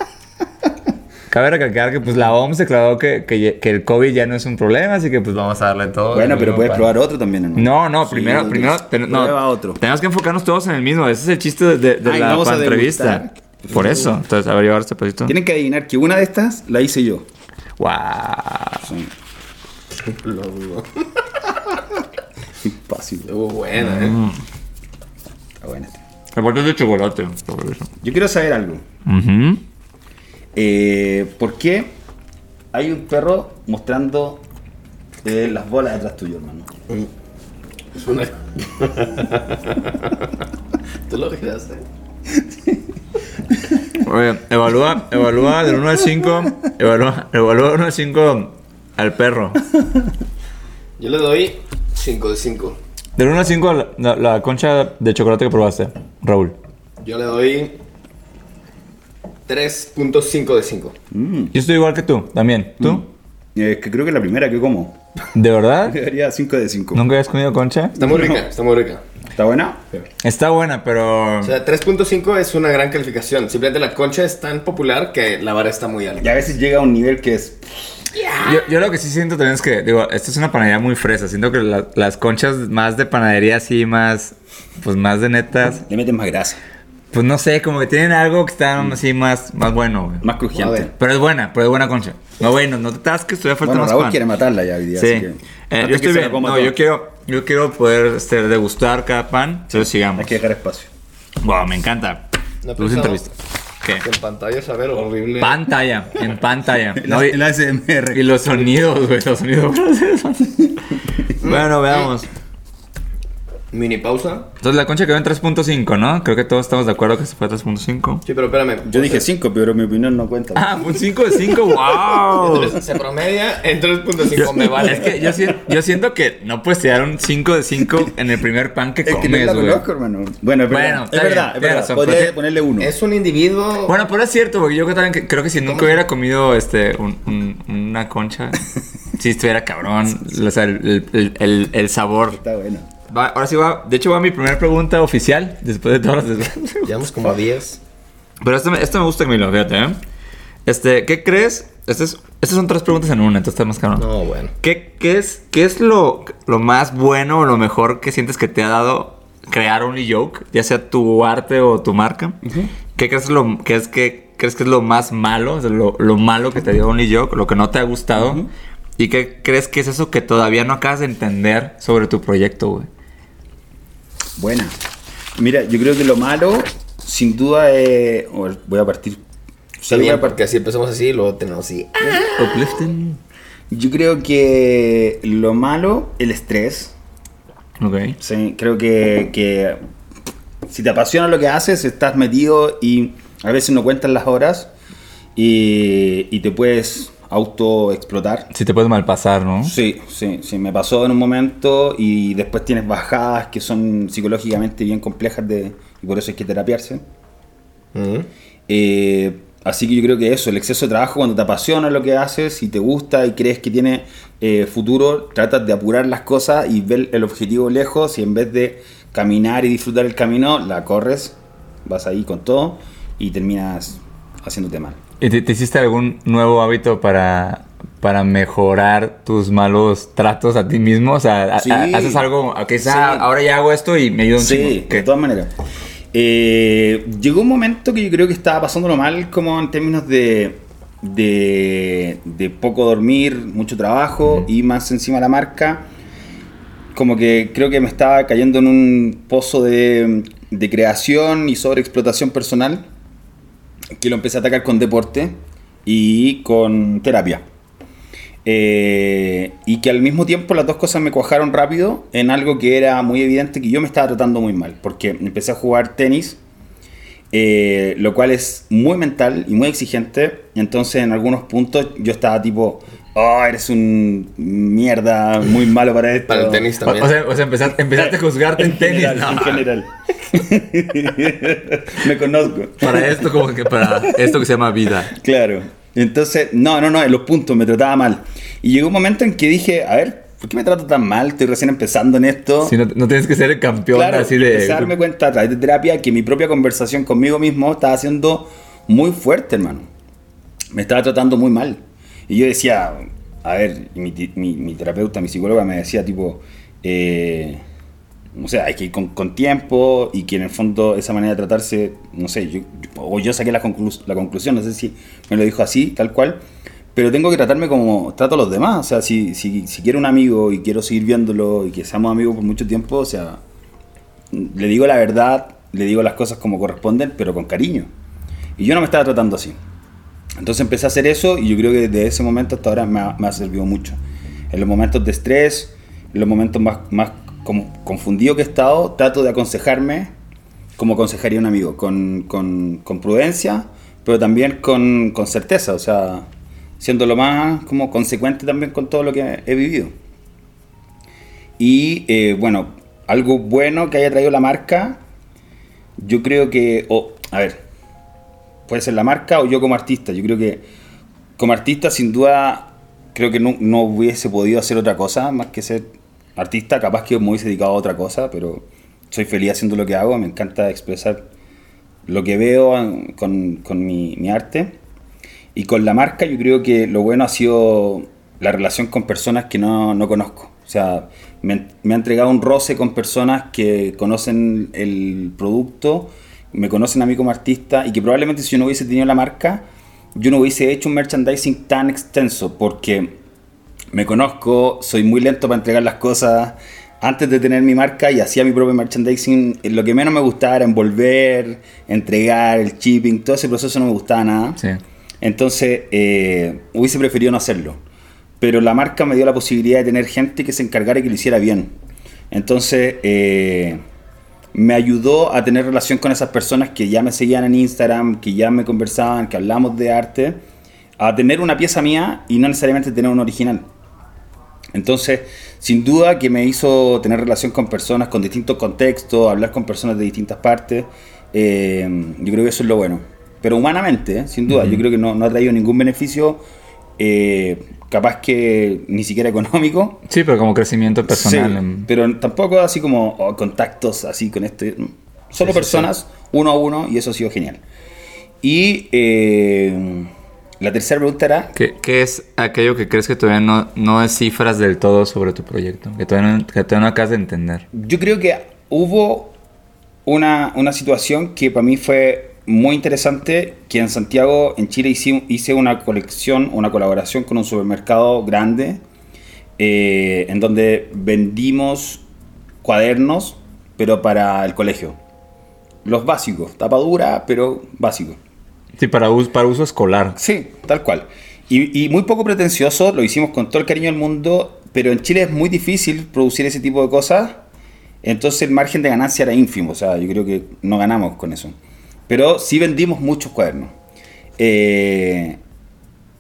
Cabe recalcar que pues la OMS declaró que, que, que el COVID ya no es un problema, así que pues vamos a darle todo. Bueno, pero puedes probar otro también. No, no, Sí, primero, otro. primero, ten- no, Prueba otro. tenemos que enfocarnos todos en el mismo. Ese es el chiste de, de- de Ay, la vamos a entrevista. Por eso, entonces, a ver, llevar este pedito. Tienen que adivinar que una de estas la hice yo. Wow. Sí. Lo dudo. [laughs] Fácil. Estuvo buena, ¿eh? Mm. Está bote es de chocolate. eso. Yo quiero saber algo. Ujú. Eh, ¿Por qué hay un perro mostrando eh, las bolas detrás tuyo, hermano? Es una. [laughs] ¿Tú lo giraste? Oye, evalúa, evalúa del 1 al 5. Evalúa, evalúa del 1 al 5 al perro. [laughs] Yo le doy 5 de 5. Del 1 al 5 la, la- la concha de chocolate que probaste, Raúl. Yo le doy 3.5 de 5. Mm. Yo estoy igual que tú, también. ¿Tú? Es que creo que es la primera que como. ¿De verdad? [laughs] Debería 5 de 5. ¿Nunca habías comido concha? Está muy rica, está muy rica. ¿Está buena? Está buena, pero... O sea, 3.5 es una gran calificación. Simplemente la concha es tan popular que la vara está muy Y alta. a veces llega a un nivel que es. Yo, yo lo que sí siento también es que, digo, esto es una panadería muy fresa. Siento que la- las conchas más de panadería así, más, pues más de netas, Le meten más grasa, pues no sé, como que tienen algo que está así más, más bueno, güey. más A crujiente. Pero es buena, pero es buena concha. No, bueno, no te tasques, todavía falta Bueno, más Raúl pan. quiere matarla ya hoy día. Sí. así que- Eh, yo estoy bien. No, yo quiero, yo quiero poder este, degustar cada pan. Entonces sigamos. Hay que dejar espacio. Wow, me encanta. No Luz entrevista. En pantalla es a ver horrible. Pantalla, en pantalla. [laughs] No, y, El ASMR. y los sonidos, güey, los sonidos [laughs] bueno, veamos. Mini pausa. Entonces la concha quedó en 3.5, ¿no? Creo que todos estamos de acuerdo que se fue a 3.5. Sí, pero espérame. Yo dije 5, pero mi opinión no cuenta. Ah, un 5 de 5, [laughs] wow. Entonces, Se promedia en 3.5. Me vale. Es que yo, yo siento que no puedes tirar un 5 de 5 [laughs] en el primer pan que es que no comes, la güey. conozco, hermano. Bueno, es verdad. Bueno, es verdad, bien, es verdad. razón, Podría pero te- ponerle uno. Es un individuo. Bueno, pero es cierto, porque yo también creo que si nunca hubiera comido este, un- un- una concha, [laughs] si estuviera cabrón, o sea, el, el- el- el sabor. Está bueno. Va, ahora sí va, de hecho va mi primera pregunta oficial, después de todas las... [laughs] Llevamos como a 10. Pero esto, me- esto me gusta, Camilo, fíjate, ¿eh? Este, ¿qué crees? Este es- estas son tres preguntas en una, entonces está más cabrón. No, bueno. ¿Qué, qué es, qué es lo, lo más bueno o lo mejor que sientes que te ha dado crear Only Joke? Ya sea tu arte o tu marca. ¿Qué crees, lo, qué es, que, crees que es lo más malo? O sea, lo, lo malo que te dio Only Joke, lo que no te ha gustado. ¿Y qué crees que es eso que todavía no acabas de entender sobre tu proyecto, güey? Buena. Mira, yo creo que lo malo, sin duda, es. o Voy a partir. Está bien, a partir. porque así empezamos así y luego tenemos así. Uplifting. Yo creo que lo malo, el estrés. Ok. Sí, creo que, que si te apasiona lo que haces, estás metido y a veces no cuentas las horas y, y te puedes auto explotar. Si te puedes malpasar, ¿no? Sí, sí, sí, me pasó en un momento y después tienes bajadas que son psicológicamente bien complejas de, y por eso hay que terapiarse. Eh, así que yo creo que eso, el exceso de trabajo, cuando te apasiona lo que haces y te gusta y crees que tiene eh, futuro, tratas de apurar las cosas y ver el objetivo lejos y en vez de caminar y disfrutar el camino, la corres vas ahí con todo y terminas haciéndote mal. ¿Y te, te hiciste algún nuevo hábito para, para mejorar tus malos tratos a ti mismo? O sea, a- Sí. a- haces algo, que Sí. ahora ya hago esto y me ayuda un Sí. ¿Qué? de todas maneras. Eh, llegó un momento que yo creo que estaba pasándolo mal como en términos de, de, de poco dormir, mucho trabajo y más encima la marca. Como que creo que me estaba cayendo en un pozo de, de creación y sobreexplotación personal que lo empecé a atacar con deporte y con terapia. Eh, y que al mismo tiempo las dos cosas me cuajaron rápido en algo que era muy evidente que yo me estaba tratando muy mal, porque empecé a jugar tenis, eh, lo cual es muy mental y muy exigente, entonces en algunos puntos yo estaba tipo, oh, eres un mierda, muy malo para esto. Para el tenis también. o sea, o sea, empezaste, empezaste a juzgarte en [laughs] tenis. general, No, en general. [laughs] me conozco. Para esto, como que para esto que se llama vida. Claro. Entonces, no, no, no, en los puntos me trataba mal. Y llegó un momento en que dije, a ver, ¿por qué me trato tan mal? Estoy recién empezando en esto. Si no, no tienes que ser el campeón Claro, así de. empecé a darme cuenta a través de terapia que mi propia conversación conmigo mismo estaba siendo muy fuerte, hermano. Me estaba tratando muy mal. Y yo decía, a ver, mi, mi- mi terapeuta, mi psicóloga me decía tipo, eh, o sea, hay que ir con, con tiempo y que en el fondo esa manera de tratarse, no sé, yo, yo- o yo saqué la, conclu- la conclusión, no sé si me lo dijo así, tal cual, pero tengo que tratarme como trato a los demás, o sea, si, si, si quiero un amigo y quiero seguir viéndolo y que seamos amigos por mucho tiempo, o sea, le digo la verdad, le digo las cosas como corresponden, pero con cariño. Y yo no me estaba tratando así. Entonces empecé a hacer eso y yo creo que desde ese momento hasta ahora me ha, me ha servido mucho. En los momentos de estrés, en los momentos más, más como confundido que he estado, trato de aconsejarme como aconsejaría un amigo, con, con- prudencia, pero también con, con certeza, o sea, siendo lo más como consecuente también con todo lo que he vivido. Y eh, bueno, algo bueno que haya traído la marca, yo creo que, o, a ver, puede ser la marca o yo como artista. Yo creo que como artista sin duda creo que no, no hubiese podido hacer otra cosa más que ser artista. Capaz que me hubiese dedicado a otra cosa, pero soy feliz haciendo lo que hago. Me encanta expresar lo que veo con, con mi, mi arte. Y con la marca yo creo que lo bueno ha sido la relación con personas que no, no conozco. O sea, me, me ha entregado un roce con personas que conocen el producto, me conocen a mí como artista y que probablemente si yo no hubiese tenido la marca, yo no hubiese hecho un merchandising tan extenso porque me conozco, soy muy lento para entregar las cosas. Antes de tener mi marca y hacía mi propio merchandising, lo que menos me gustaba era envolver, entregar, el shipping, todo ese proceso no me gustaba nada. Sí. Entonces, eh, hubiese preferido no hacerlo. Pero la marca me dio la posibilidad de tener gente que se encargara y que lo hiciera bien. Entonces, eh, me ayudó a tener relación con esas personas que ya me seguían en Instagram, que ya me conversaban, que hablamos de arte, a tener una pieza mía y no necesariamente tener una original. Entonces, sin duda que me hizo tener relación con personas con distintos contextos, hablar con personas de distintas partes. eh, yo creo que eso es lo bueno. Pero humanamente, ¿eh? sin duda, yo creo que no, no ha traído ningún beneficio, eh, capaz que ni siquiera [laughs] económico. Sí, pero como crecimiento personal. Sí, em, pero tampoco así como oh, contactos así con este. Solo Sí, sí, personas, uno a uno, y eso ha sido genial. Y eh, la tercera pregunta era. ¿Qué, qué es aquello que crees que todavía no, no descifras del todo sobre tu proyecto? Que todavía no, que todavía no acabas de entender. Yo creo que hubo una, una situación que para mí fue muy interesante, que en Santiago, en Chile, hice, hice una colección, una colaboración con un supermercado grande, eh, en donde vendimos cuadernos, pero para el colegio. Los básicos, tapadura, pero básicos. Sí, para, us- para uso escolar. Sí, tal cual. Y, y muy poco pretencioso, lo hicimos con todo el cariño del mundo, pero en Chile es muy difícil producir ese tipo de cosas, entonces el margen de ganancia era ínfimo, o sea, yo creo que no ganamos con eso. Pero sí vendimos muchos cuadernos. Eh,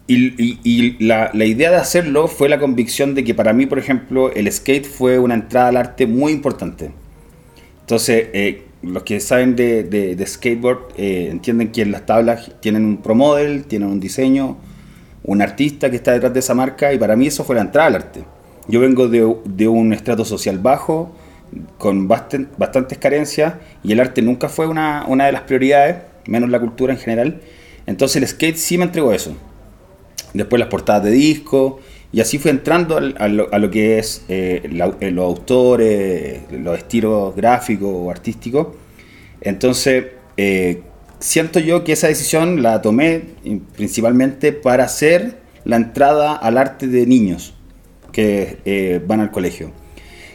y y- y la, la idea de hacerlo fue la convicción de que para mí, por ejemplo, el skate fue una entrada al arte muy importante. Entonces, eh, los que saben de, de- skateboard eh, entienden que en las tablas tienen un pro model, tienen un diseño, un artista que está detrás de esa marca, y para mí eso fue la entrada al arte. Yo vengo de, de un estrato social bajo, con bastan- bastantes carencias y el arte nunca fue una, una de las prioridades, menos la cultura en general. Entonces el skate sí me entregó eso. Después las portadas de disco y así fue entrando al- a, lo, a lo que es eh, la- eh, los autores, los estilos gráficos o artísticos. Entonces, eh, siento yo que esa decisión la tomé principalmente para hacer la entrada al arte de niños que eh, van al colegio.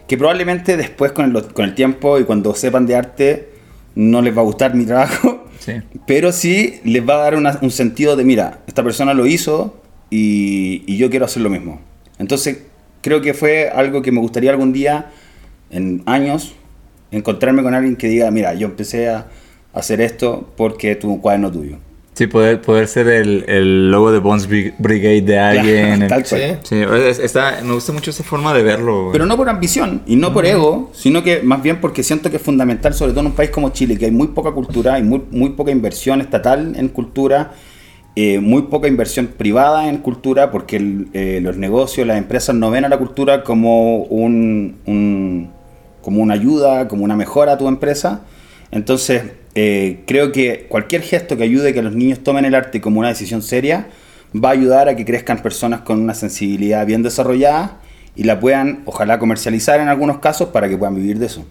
Que probablemente después con el, con el tiempo y cuando sepan de arte no les va a gustar mi trabajo, Sí. [laughs] pero sí les va a dar una- un sentido de, mira, esta persona lo hizo y, y yo quiero hacer lo mismo. Entonces, creo que fue algo que me gustaría algún día, en años, encontrarme con alguien que diga, mira, yo empecé a hacer esto porque tuve un cuaderno tuyo. Sí, poder, poder ser el, el logo de Bones Brig- Brigade de alguien. [laughs] Tal Sí. cual. Sí, es- está, me gusta mucho esa forma de verlo. güey. Pero no por ambición y no por ego, sino que más bien porque siento que es fundamental, sobre todo en un país como Chile, que hay muy poca cultura, hay muy, muy poca inversión estatal en cultura, eh, muy poca inversión privada en cultura, porque eh, los negocios, las empresas no ven a la cultura como, un, como una ayuda, como una mejora a tu empresa. Entonces, eh, creo que cualquier gesto que ayude a que los niños tomen el arte como una decisión seria va a ayudar a que crezcan personas con una sensibilidad bien desarrollada y la puedan, ojalá, comercializar en algunos casos para que puedan vivir de eso.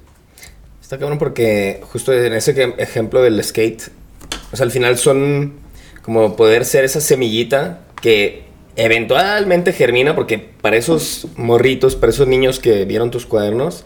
Está cabrón porque justo en ese ejemplo del skate, o sea, al final son como poder ser esa semillita que eventualmente germina porque para esos morritos, para esos niños que vieron tus cuadernos,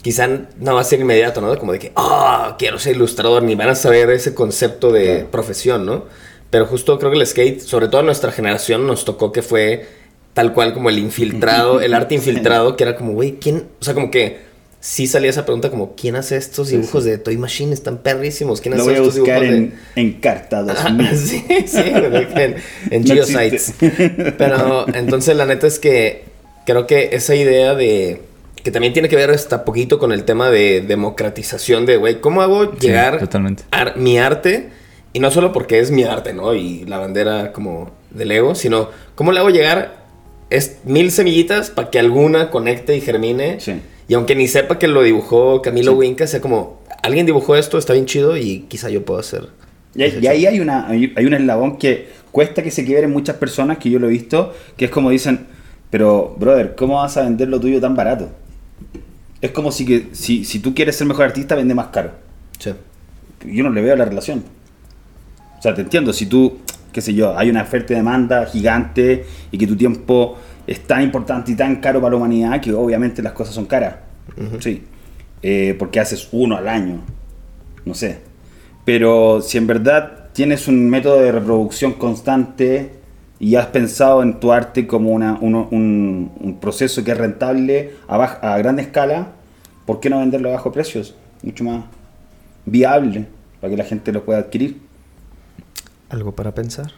quizá no va a ser inmediato, ¿no? Como de que, ah, quiero ser ilustrador, ni van a saber ese concepto de Claro. profesión, ¿no? Pero justo creo que el skate, sobre todo nuestra generación, nos tocó que fue tal cual como el infiltrado, [laughs] el arte infiltrado, que era como, güey, ¿quién? O sea, como que sí salía esa pregunta como, ¿quién hace estos dibujos sí. de Toy Machine? Están perrísimos. ¿Quién Lo hace voy a estos buscar dibujos en, en Carta de... Ajá, 2000. [laughs] sí, sí, en, en [laughs] No Geosites. [laughs] Pero entonces la neta es que creo que esa idea de... Que también tiene que ver hasta poquito con el tema de democratización de, güey, ¿cómo hago Sí, llegar totalmente. ar- mi arte? Y no solo porque es mi arte, ¿no? Y la bandera como del ego, sino ¿cómo le hago llegar es mil semillitas para que alguna conecte y germine? Sí. Y aunque ni sepa que lo dibujó Camilo Sí. Winca, sea como, alguien dibujó esto, está bien chido y quizá yo puedo hacer. Y, ahí- y ahí hay, una, hay hay un eslabón que cuesta que se quiebren muchas personas, que yo lo he visto, que es como dicen, pero, brother, ¿cómo vas a vender lo tuyo tan barato? Es como si, que, si, si tú quieres ser mejor artista, vende más caro. Sí. Yo no le veo la relación. O sea, te entiendo, si tú, qué sé yo, hay una oferta y demanda gigante y que tu tiempo es tan importante y tan caro para la humanidad que obviamente las cosas son caras. Sí. Eh, porque haces uno al año. No sé. Pero si en verdad tienes un método de reproducción constante y has pensado en tu arte como una, uno- un, un proceso que es rentable a, a gran escala, ¿por qué no venderlo a bajo precios? Mucho más viable para que la gente lo pueda adquirir. Algo para pensar.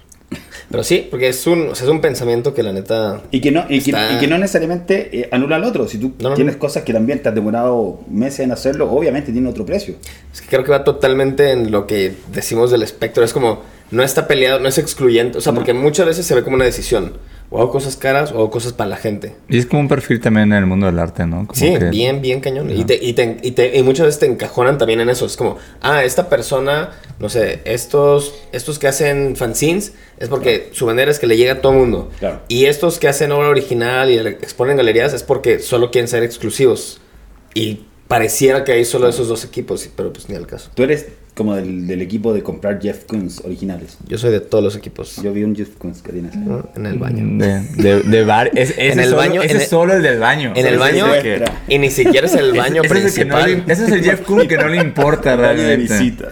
Pero sí, porque es un, o sea, es un pensamiento que la neta... Y que no, y que, Está- y que no necesariamente eh, anula al otro. Si tú No, no, tienes cosas que también te has demorado meses en hacerlo, obviamente tiene otro precio. Es que creo que va totalmente en lo que decimos del espectro. Es como, no está peleado, no es excluyente. O sea, porque muchas veces se ve como una decisión. O hago cosas caras o hago cosas para la gente. Y es como un perfil también en el mundo del arte, ¿no? Como Sí, que- bien, bien cañón. Y, te, y, te- y te- y muchas veces te encajonan también en eso. Es como, ah, esta persona, no sé, estos, estos que hacen fanzines es porque su bandera es que le llega a todo mundo. Claro. Y estos que hacen obra original y exponen galerías es porque solo quieren ser exclusivos. Y pareciera que hay solo esos dos equipos, pero pues ni al caso. Tú eres como del, del equipo de comprar Jeff Koons originales. Yo soy de todos los equipos. Yo vi un Jeff Koons que tienes. ¿no? En el baño. De, de, de bar- es- ese En el solo- baño, Ese en es el- solo el del baño. En el baño, que- y ni siquiera es el baño ese, ese es el que no principal. le- ese es el Jeff Koons que no le importa [laughs] realmente. visita.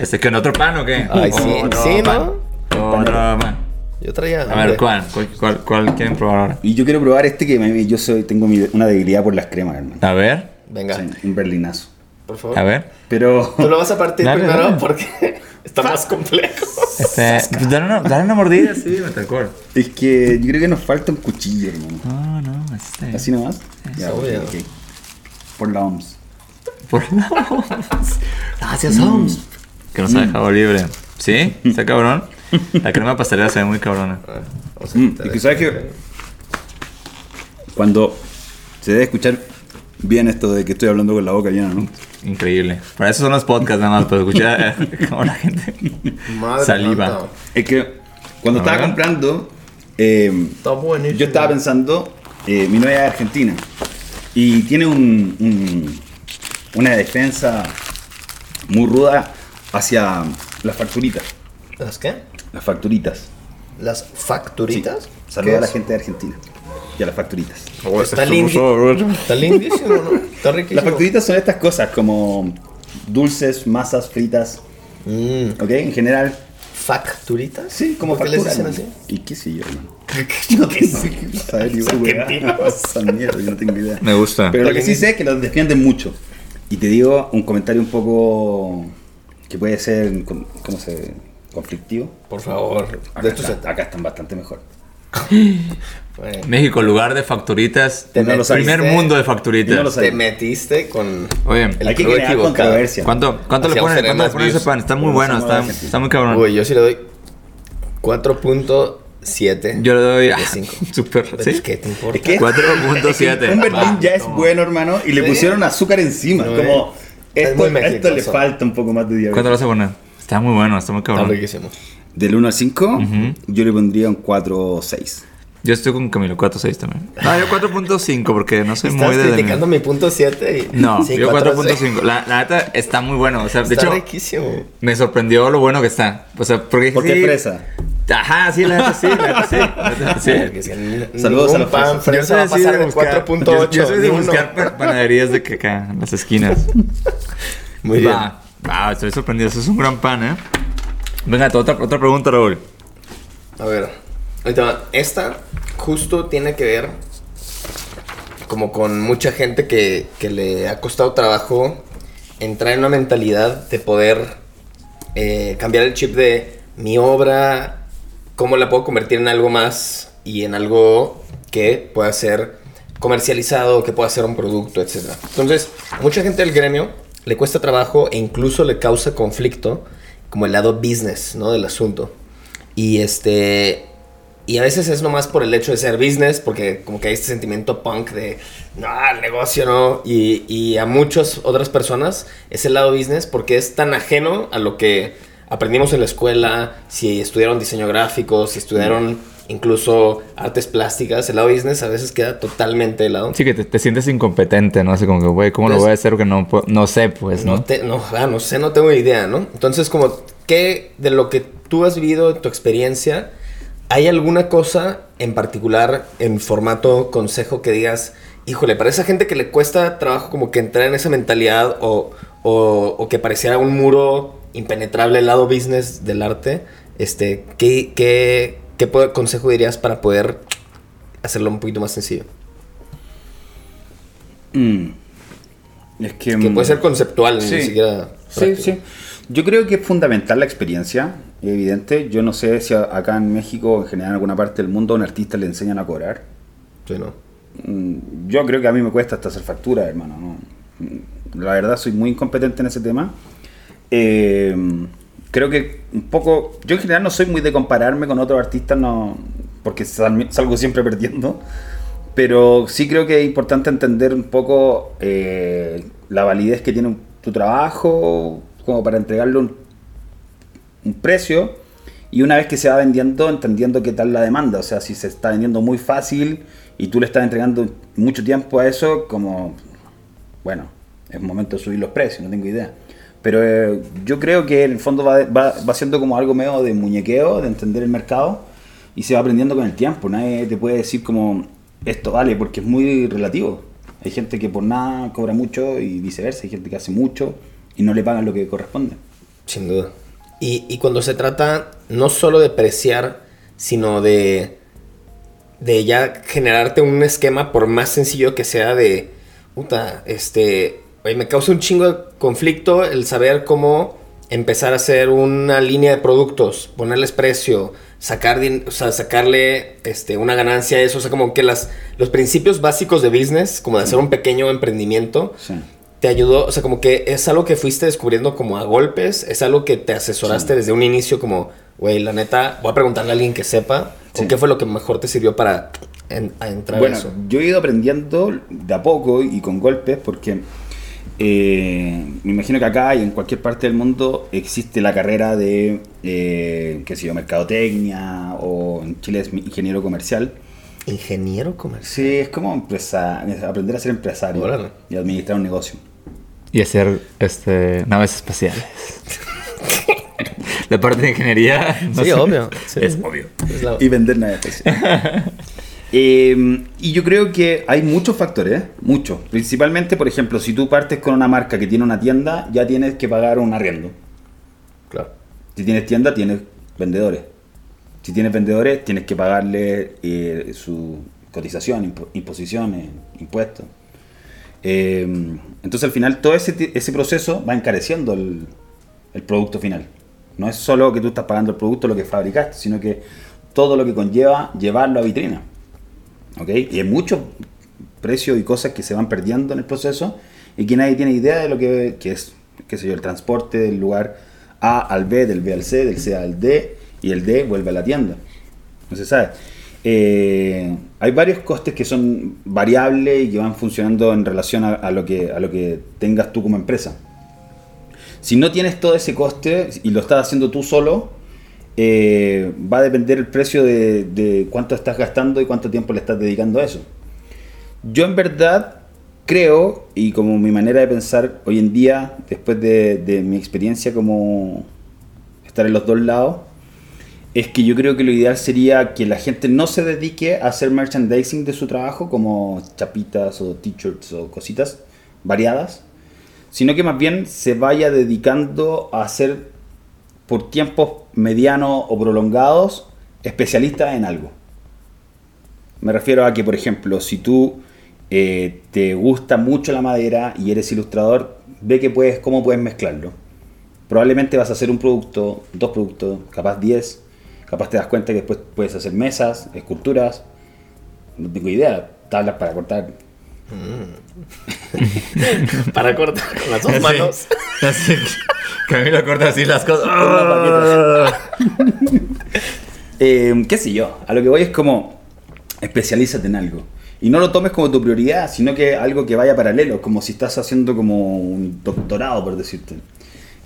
Este, ¿que en otro pan o qué? Ay, sí, Otro sí, pan. ¿no? Otro pan. Yo traía. A ver. ¿cuál? ¿Cuál, cuál, cuál quieren probar ahora? Y yo quiero probar este que me- yo soy, tengo mi- una debilidad por las cremas, hermano. A ver, Venga, Sí, un berlinazo. Por favor. a ver. Pero Tú lo vas a partir Dale, primero dale. porque [laughs] está más complejo. Este, [laughs] pues dale, una, dale una mordida, sí, metalcore. es que yo creo que nos falta un cuchillo, hermano. No, no, este. ¿Así nomás? Ya, Eso, ok, ya. ok. Por la OMS. Por [laughs] Gracias, Holmes. Que nos ha dejado libre. ¿Sí? ¿Está cabrón? La crema pastelera se ve muy cabrona. Mm, y que sabes que cuando se debe escuchar Bien esto de que estoy hablando con la boca llena, ¿no? Increíble. Para eso son los podcasts nada más, para escuchar cómo la gente Madre saliva. Es que cuando estaba ver. comprando, eh, Está buenísimo. yo estaba pensando, eh, mi novia es argentina y tiene un, un- una defensa muy ruda hacia las facturitas. ¿Las qué? Las facturitas. ¿Las facturitas? Sí. Saluda a la ¿Qué gente de Argentina y a las facturitas. es? Está, está lindísimo, ¿no? Está riquísimo. Las facturitas son estas cosas como dulces, masas fritas, Mm, ¿ok? En general, ¿Facturitas? sí, como ¿Por qué les dicen así? ¿Y qué sé yo, no tengo idea. Me gusta. Pero lo que sí sé es que los defienden mucho. Y te digo un comentario un poco que puede ser, ¿cómo se? conflictivo. Por favor. Acá, De se está- acá están bastante mejor. [laughs] Bueno, México, lugar de facturitas. Te lo. Primer metiste- mundo de lo facturitas. Te metiste con Oye, el Hay que crear equivocado. controversia. ¿cuánto, cuánto le ponen, cuánto le ponen ese pan? Está muy bueno, está, está muy cabrón. Uy, yo sí le doy 4.7. Yo le doy ah, 5. [laughs] super, ¿sí? ¿Qué te importa? Es que 4.7. Un Berlín ya es bueno, hermano, y le pusieron azúcar encima. No, como, es esto, esto le falta un poco más de diabetes. ¿Cuánto le vas a poner? Está muy bueno, está muy Está cabrón. riquísimo. Del 1 al 5, Ujú. yo le pondría un 4 o 6. Yo estoy con Camilo, 4.6 también. No, yo 4.5 porque no soy muy Estás de... criticando mi punto 7 y... No, [laughs] Sí, yo cuatro, 4.5. La, la neta está muy bueno. O sea, de Está hecho, riquísimo. me sorprendió lo bueno que está. O sea, porque dije, Porque sí, es fresa. Ajá, sí, la neta sí, la neta sí. la sí. N- Saludos a los pan fresa va a pasar de de buscar. 4.8. Yo, yo soy de buscar pa- panaderías de que acá, en las esquinas. Muy bien. Va, va, estoy sorprendido. Eso es un gran pan, ¿eh? Venga, otra, otra pregunta, Raúl. A ver. Esta justo tiene que ver como con mucha gente que, que le ha costado trabajo entrar en una mentalidad de poder eh, cambiar el chip de mi obra, cómo la puedo convertir en algo más y en algo que pueda ser comercializado, que pueda ser un producto, etc. Entonces, mucha gente del gremio le cuesta trabajo e incluso le causa conflicto como el lado business, ¿no? Del asunto. Y este. Y a veces es nomás por el hecho de ser business, porque como que hay este sentimiento punk de, no, el negocio no. Y, y a muchas otras personas es el lado business porque es tan ajeno a lo que aprendimos en la escuela, si estudiaron diseño gráfico, si estudiaron incluso artes plásticas, el lado business a veces queda totalmente de lado. Sí, que te, te sientes incompetente, ¿no? Así como que, güey, ¿cómo lo voy a hacer que no, no sé, pues, No, ¿no? te, no, ah, no sé, no tengo idea, ¿no? Entonces, como, ¿qué de lo que tú has vivido, en tu experiencia, hay alguna cosa en particular en formato consejo que digas, híjole, para esa gente que le cuesta trabajo como que entrar en esa mentalidad o, o, o que pareciera un muro impenetrable el lado business del arte, este, ¿qué, qué, qué consejo dirías para poder hacerlo un poquito más sencillo? Mm. Es que, Que mm, puede ser conceptual, Sí. ni siquiera... Sí, práctico. sí. Yo creo que es fundamental la experiencia, evidente. Yo no sé si acá en México, o en general en alguna parte del mundo, a un artista le enseñan a cobrar. Sí, ¿no? Mm, Yo creo que a mí me cuesta hasta hacer factura, hermano. ¿no? La verdad, soy muy incompetente en ese tema. Eh, creo que un poco. Yo en general no soy muy de compararme con otros artistas, no, porque sal- salgo siempre perdiendo. Pero sí creo que es importante entender un poco eh, la validez que tiene tu trabajo, como para entregarle un, un precio. Y una vez que se va vendiendo, entendiendo qué tal la demanda. O sea, si se está vendiendo muy fácil y tú le estás entregando mucho tiempo a eso, como, bueno, es momento de subir los precios, no tengo idea. Pero eh, yo creo que en el fondo va, va, va siendo como algo medio de muñequeo, de entender el mercado y se va aprendiendo con el tiempo. Nadie te puede decir como esto vale porque es muy relativo. Hay gente que por nada cobra mucho y viceversa. Hay gente que hace mucho y no le pagan lo que corresponde. Sin duda. Y, y cuando se trata no solo de preciar, sino de, de ya generarte un esquema, por más sencillo que sea, de, puta, este, oye, me causa un chingo de conflicto el saber cómo empezar a hacer una línea de productos, ponerles precio, sacar, o sea, sacarle este, una ganancia a eso, o sea, como que las, los principios básicos de business, como de hacer un pequeño emprendimiento, Sí. te ayudó, o sea, como que es algo que fuiste descubriendo como a golpes, es algo que te asesoraste Sí. desde un inicio como, güey, la neta, voy a preguntarle a alguien que sepa, Sí. o qué fue lo que mejor te sirvió para en- a entrar Bueno, a eso? yo he ido aprendiendo de a poco y con golpes porque eh, me imagino que acá y en cualquier parte del mundo existe la carrera de, eh, qué sé yo, mercadotecnia o en Chile es ingeniero comercial. Ingeniero comercial. Sí, es como empresa, aprender a ser empresario Órale. y administrar un negocio. Y hacer este, naves espaciales. [laughs] La parte de ingeniería. no Sí, sé. obvio. Sí. Es obvio. Es la- y vender naves espaciales. [laughs] Eh, y yo creo que hay muchos factores, ¿eh? muchos. Principalmente, por ejemplo, si tú partes con una marca que tiene una tienda, ya tienes que pagar un arriendo. Claro. Si tienes tienda, tienes vendedores. Si tienes vendedores, tienes que pagarle eh, su cotización, impo- imposiciones, impuestos. Eh, entonces, al final, todo ese, ese proceso va encareciendo el, el producto final. No es solo que tú estás pagando el producto, lo que fabricaste, sino que todo lo que conlleva llevarlo a vitrina. ¿Ok? Y hay muchos precios y cosas que se van perdiendo en el proceso y que nadie tiene idea de lo que, que es, qué sé yo, el transporte del lugar A al B, del B al C, del C al D y el D vuelve a la tienda. No se sabe. Eh, hay varios costes que son variables y que van funcionando en relación a lo que, a lo que tengas tú como empresa. Si no tienes todo ese coste y lo estás haciendo tú solo, eh, va a depender el precio de, cuánto estás gastando y cuánto tiempo le estás dedicando a eso. Yo en verdad creo, y como mi manera de pensar hoy en día, después de, de mi experiencia como estar en los dos lados, es que yo creo que lo ideal sería que la gente no se dedique a hacer merchandising de su trabajo, como chapitas o t-shirts o cositas variadas, sino que más bien se vaya dedicando a ser por tiempos medianos o prolongados especialista en algo. Me refiero a que, por ejemplo, si tú eh, te gusta mucho la madera y eres ilustrador, ve que puedes, cómo puedes mezclarlo. Probablemente vas a hacer un producto, dos productos, capaz 10, capaz te das cuenta que después puedes hacer mesas, esculturas, no tengo idea, tablas para cortar. [laughs] Para cortar con las dos manos. Así, Camilo corta así las cosas. [laughs] Eh, qué sé yo, a lo que voy es como especialízate en algo. Y no lo tomes como tu prioridad, sino que algo que vaya paralelo, como si estás haciendo como un doctorado, por decirte.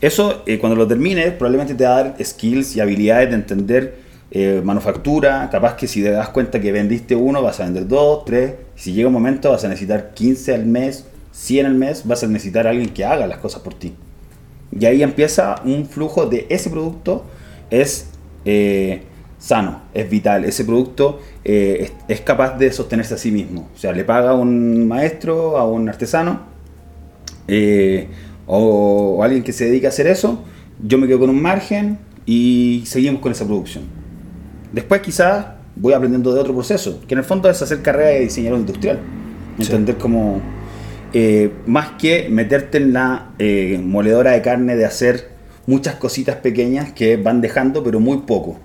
Eso, eh, cuando lo termines, probablemente te va a dar skills y habilidades de entender eh, manufactura. Capaz que si te das cuenta que vendiste uno, vas a vender dos, tres. Si llega un momento, vas a necesitar 15 al mes, 100 al mes, vas a necesitar alguien que haga las cosas por ti. Y ahí empieza un flujo de ese producto, es eh, sano, es vital. Ese producto eh, es, es capaz de sostenerse a sí mismo. O sea, le paga a un maestro, a un artesano, eh, o, o alguien que se dedica a hacer eso, yo me quedo con un margen y seguimos con esa producción. Después quizás voy aprendiendo de otro proceso, que en el fondo es hacer carrera de diseñador industrial. Entender cómo, eh, más que meterte en la eh, moledora de carne de hacer muchas cositas pequeñas que van dejando, pero muy poco.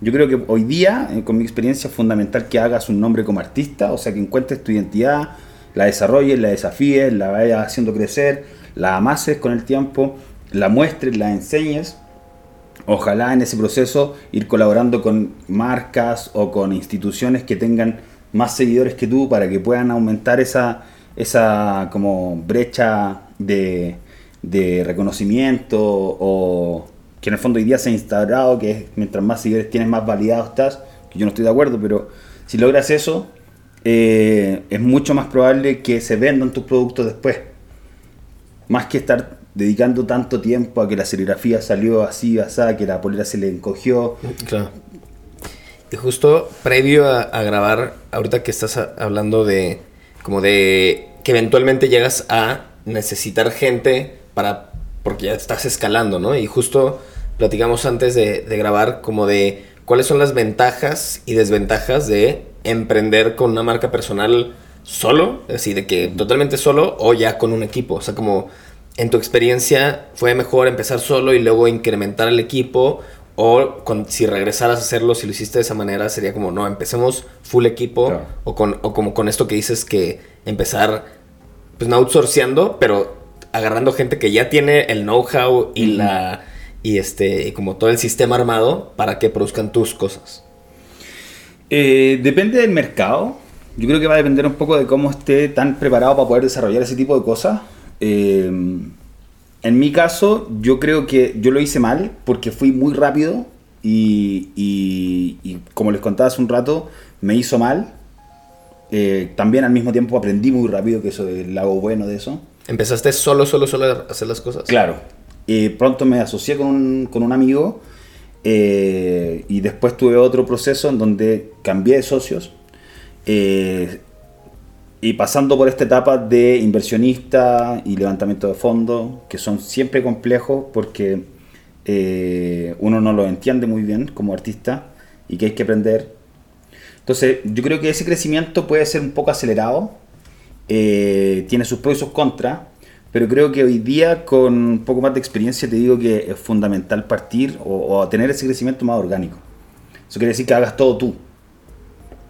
Yo creo que hoy día, eh, con mi experiencia, es fundamental que hagas un nombre como artista, o sea, que encuentres tu identidad, la desarrolles, la desafíes, la vayas haciendo crecer, la amases con el tiempo, la muestres, la enseñes. Ojalá en ese proceso ir colaborando con marcas o con instituciones que tengan más seguidores que tú para que puedan aumentar esa, esa como brecha de, de reconocimiento o que en el fondo hoy día se ha instaurado que es mientras más seguidores tienes más validado estás, que yo no estoy de acuerdo, pero si logras eso eh, es mucho más probable que se vendan tus productos después. Más que estar dedicando tanto tiempo a que la serigrafía salió así, así, que la polera se le encogió. Claro. Y justo previo a, grabar, ahorita que estás hablando de como de que eventualmente llegas a necesitar gente para porque ya estás escalando, ¿no? Y justo platicamos antes de, de grabar como de cuáles son las ventajas y desventajas de emprender con una marca personal solo, decir, de que totalmente solo o ya con un equipo, o sea, como en tu experiencia fue mejor empezar solo y luego incrementar el equipo o con- si regresaras a hacerlo, si lo hiciste de esa manera, sería como, no, empecemos full equipo Claro. o, con, o como con esto que dices que empezar, pues no outsourceando, pero agarrando gente que ya tiene el know-how y la y este y como todo el sistema armado para que produzcan tus cosas. Eh, depende del mercado. Yo creo que va a depender un poco de cómo esté tan preparado para poder desarrollar ese tipo de cosas. Eh, en mi caso, yo creo que yo lo hice mal porque fui muy rápido y, y- y como les contaba hace un rato, me hizo mal. Eh, también al mismo tiempo aprendí muy rápido que eso del lado bueno de eso. Empezaste solo, solo, solo a hacer las cosas. Claro. Pronto me asocié con un, con un amigo eh, y después tuve otro proceso en donde cambié de socios. eh, y pasando por esta etapa de inversionista y levantamiento de fondos, que son siempre complejos porque eh, uno no lo entiende muy bien como artista y que hay que aprender. Entonces, yo creo que ese crecimiento puede ser un poco acelerado, eh, tiene sus pros y sus contras, pero creo que hoy día con un poco más de experiencia te digo que es fundamental partir o, o tener ese crecimiento más orgánico. Eso quiere decir que hagas todo tú.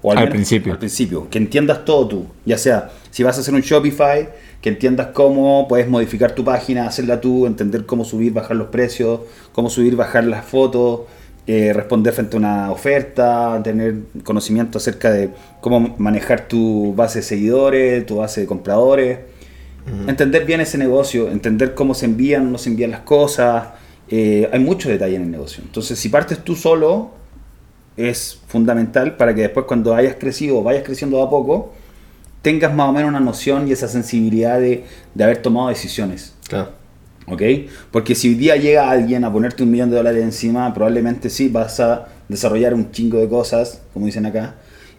O Al menos principio. Al principio, que entiendas todo tú. Ya sea, si vas a hacer un Shopify, que entiendas cómo puedes modificar tu página, hacerla tú, entender cómo subir, bajar los precios, cómo subir, bajar las fotos, eh, responder frente a una oferta, tener conocimiento acerca de cómo manejar tu base de seguidores, tu base de compradores. Entender bien ese negocio, entender cómo se envían, no se envían las cosas. eh, hay mucho detalle en el negocio. Entonces, si partes tú solo, es fundamental para que después cuando hayas crecido o vayas creciendo de a poco, tengas más o menos una noción y esa sensibilidad de, de haber tomado decisiones. Claro. ¿Ok? Porque si hoy día llega alguien a ponerte un millón de dólares encima, probablemente sí vas a desarrollar un chingo de cosas, como dicen acá,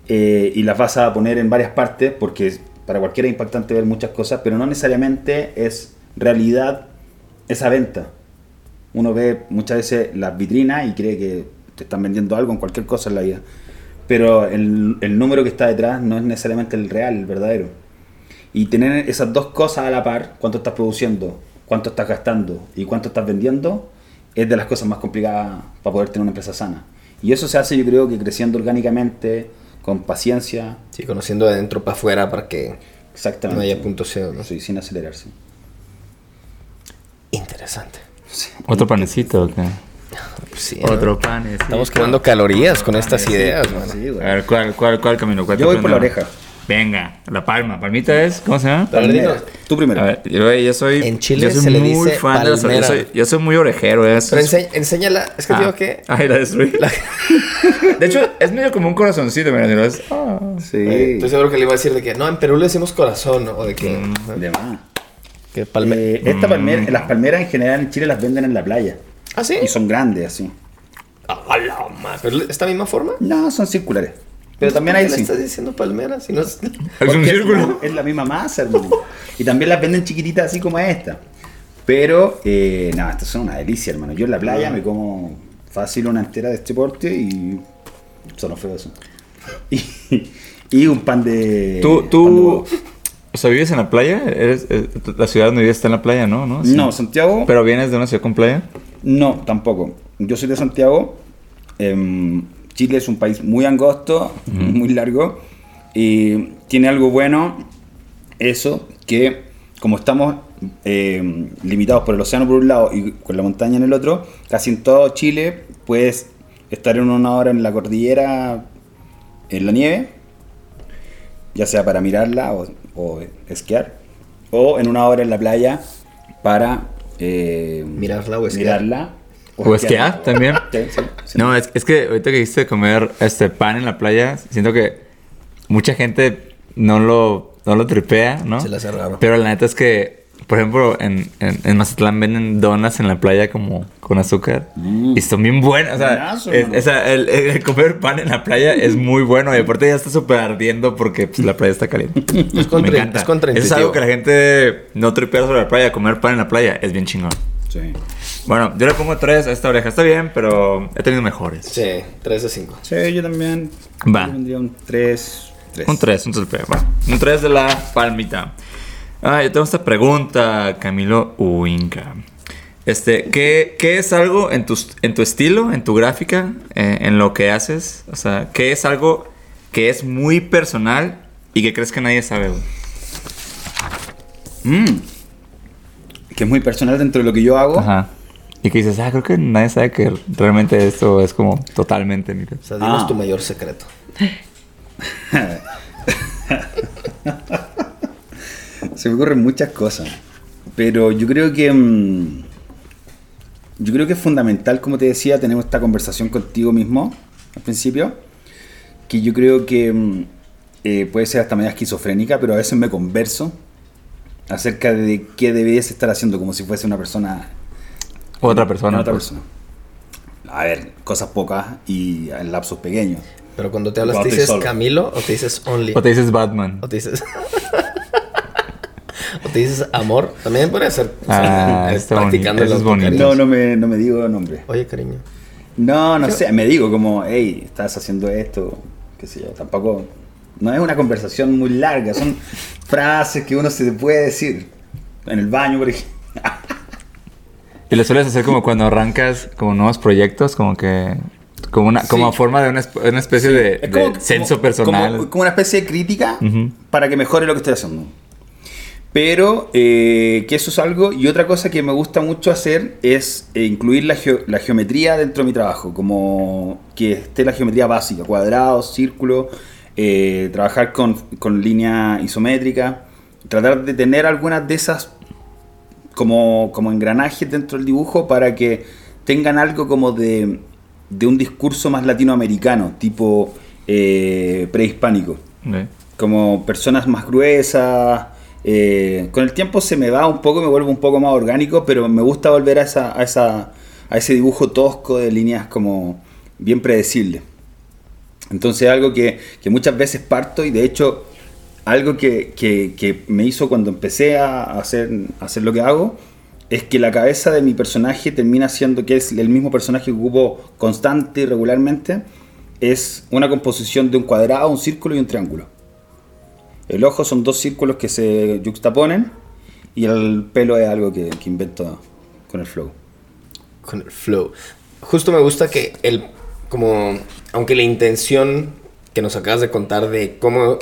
eh, y las vas a poner en varias partes, porque para cualquiera es impactante ver muchas cosas, pero no necesariamente es realidad esa venta. Uno ve muchas veces las vitrinas y cree que te están vendiendo algo en cualquier cosa en la vida, pero el, el número que está detrás no es necesariamente el real, el verdadero. Y tener esas dos cosas a la par, cuánto estás produciendo, cuánto estás gastando y cuánto estás vendiendo, es de las cosas más complicadas para poder tener una empresa sana. Y eso se hace yo creo que creciendo orgánicamente, con paciencia, Sí, conociendo de dentro para afuera para que exactamente. no haya punto ciego, ¿no? Sí, sin acelerarse. Interesante. Otro panecito, ¿o Otro panecito. Estamos quemando calorías con estas ideas, man. Sí, güey. A ver, ¿cuál, cuál, cuál camino? ¿Cuál Yo voy por la oreja. Venga, la palma. ¿Palmita es? ¿Cómo se llama? Palmera. Tú primero. A ver, yo, yo soy. En Chile yo soy se le muy dice fan de las yo soy, yo soy muy orejero, ¿eh? Pero ense- enséñala. Es que Ah. digo que... Ay, la destruí. [laughs] de hecho, es medio como un corazoncito, mira, ¿no? es- ah. Sí. Estoy seguro que le iba a decir de que no, en Perú le decimos corazón, ¿no? O de que, De más. que palme... Eh, esta palmera, las palmeras en general en Chile las venden en la playa. ¿Ah, sí? Y son grandes así. ¡A la madre! ¿Pero esta misma forma? No, son circulares. Pero también ¿Por hay qué le estás diciendo palmera? Si no es... [laughs] Es un círculo. Es la misma masa, hermano. Y también las venden chiquititas así como esta. Pero, eh, no, estas son una delicia, hermano. Yo en la playa me como fácil una entera de este porte y. Son feos eso. Y, y un pan de. Tú, pan de tú. huevo. O sea, ¿vives en la playa? ¿Eres, eh, la ciudad donde vives está en la playa, ¿no? ¿No? Sí. No, Santiago. ¿Pero vienes de una ciudad con playa? No, tampoco. Yo soy de Santiago. Em, Chile es un país muy angosto, muy largo. Y tiene algo bueno, eso, que como estamos em, limitados por el océano por un lado y con la montaña en el otro, casi en todo Chile puedes estar en una hora en la cordillera, en la nieve, ya sea para mirarla o, o esquiar, o en una hora en la playa para eh, Mirarla o esquiar. mirarla ¿O esquiar también? [laughs] Sí, sí, sí. No, es, es que ahorita que dijiste comer este pan en la playa, siento que mucha gente no lo, no lo tripea, ¿no? Se le hace raro. Pero la neta es que, por ejemplo, en, en, en Mazatlán venden donas en la playa como con azúcar. Mm. Y son bien buenas. O sea, Buenazo, es- sea, el, el- el comer pan en la playa es muy bueno. Y aparte ya está súper ardiendo porque pues, la playa está caliente. [laughs] Es, contra- Me encanta. es es algo que la gente no tripea sobre la playa. Comer pan en la playa es bien chingón. Sí. Bueno, yo le pongo tres a esta oreja. Está bien, pero he tenido mejores. Sí, 3 de 5. Sí, yo también. Va. Yo tendría un 3. Un 3, un 3, un 3 de la palmita. Ah, yo tengo esta pregunta, Camilo Uinca. Este, ¿qué, qué es algo en tu, en tu estilo, en tu gráfica, eh, en lo que haces? O sea, ¿qué es algo que es muy personal y que crees que nadie sabe? Mm. Que es muy personal dentro de lo que yo hago. Ajá. Y que dices, ah, creo que nadie sabe que realmente esto es como totalmente mi O sea, dinos Ah. tu mayor secreto. [laughs] Se me ocurren muchas cosas. Pero yo creo que. mm, yo creo que es fundamental, como te decía, tener esta conversación contigo mismo al principio. Que yo creo que mm, eh, puede ser hasta media esquizofrénica, pero a veces me converso acerca de qué debes estar haciendo como si fuese una persona. Otra persona. otra pues. persona. A ver, cosas pocas y en lapsos pequeños. Pero cuando te hablas, Cuando ¿te dices solo. Camilo o te dices Only? O te dices Batman. O te dices. [laughs] o te dices amor. También podría ser. o Ah, sea, practicando bonito, eso el es bonito. No, no me, no me digo nombre. Oye, cariño. No, no sé, me digo como, hey, estás haciendo esto, qué sé yo, tampoco, no es una conversación muy larga, son [laughs] frases que uno se puede decir en el baño, por ejemplo. Y lo sueles hacer como cuando arrancas como nuevos proyectos, como que... Como una como Sí. forma de una, una especie de, Es de como- censo como- personal. Como, como una especie de crítica Ujú. para que mejore lo que estoy haciendo. Pero eh, que eso es algo. Y otra cosa que me gusta mucho hacer es eh, incluir la, geo- la geometría dentro de mi trabajo. Como que esté la geometría básica: cuadrados, círculos, eh, trabajar con, con línea isométrica. Tratar de tener algunas de esas como, como engranajes dentro del dibujo para que tengan algo como de, de un discurso más latinoamericano, tipo eh, prehispánico como personas más gruesas. Eh, con el tiempo se me va un poco, me vuelvo un poco más orgánico, pero me gusta volver a, esa, a, esa, a ese dibujo tosco de líneas como bien predecibles. Entonces algo que, muchas veces parto y de hecho algo que, que- que me hizo cuando empecé a hacer, a hacer lo que hago es que la cabeza de mi personaje termina siendo que es el mismo personaje que ocupo constante y regularmente, es una composición de un cuadrado, un círculo y un triángulo. El ojo son dos círculos que se yuxtaponen y el pelo es algo que, que invento con el flow. con el flow. Justo me gusta que el, como, aunque la intención que nos acabas de contar de cómo,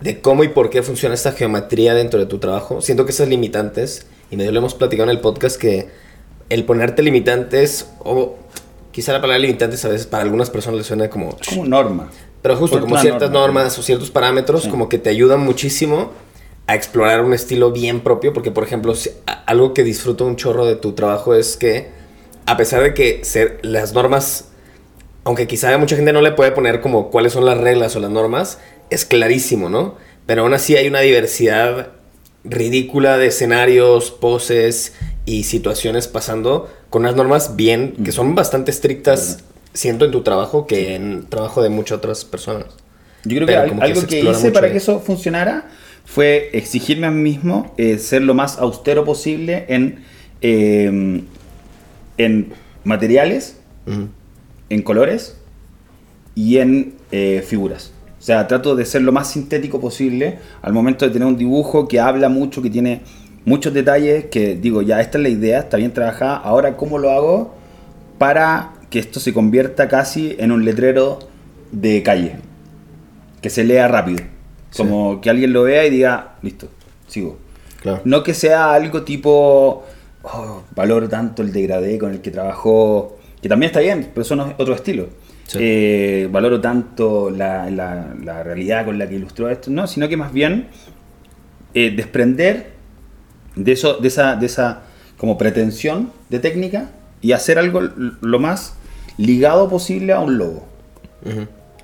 de cómo y por qué funciona esta geometría dentro de tu trabajo, siento que esas limitantes, y medio lo hemos platicado en el podcast, que el ponerte limitantes, o quizá la palabra limitantes a veces para algunas personas les suena como... Como norma. Pero justo como ciertas norma. normas o ciertos parámetros Sí. como que te ayudan muchísimo a explorar un estilo bien propio, porque por ejemplo, si- a- algo que disfruto un chorro de tu trabajo es que a pesar de que ser las normas, aunque quizá mucha gente no le puede poner como cuáles son las reglas o las normas, es clarísimo, ¿no? Pero aún así hay una diversidad ridícula de escenarios, poses y situaciones pasando con unas normas bien, que son bastante estrictas, siento en tu trabajo que en trabajo de muchas otras personas. Yo creo Pero que algo que, hice para ahí. que eso funcionara fue exigirme a mí mismo eh, ser lo más austero posible en, eh, en materiales, Ujú. en colores y en eh, figuras. O sea, trato de ser lo más sintético posible al momento de tener un dibujo que habla mucho, que tiene muchos detalles, que digo, ya esta es la idea, está bien trabajada, ahora cómo lo hago para que esto se convierta casi en un letrero de calle, que se lea rápido, como que alguien lo vea y diga, listo, sigo. Claro. No que sea algo tipo, oh, valoro tanto el degradé con el que trabajó, que también está bien, pero eso no es otro estilo. Sí. Eh, valoro tanto la, la- la realidad con la que ilustró esto, no, sino que más bien eh, desprender de, eso, de, esa, de esa como pretensión de técnica y hacer algo lo más ligado posible a un logo.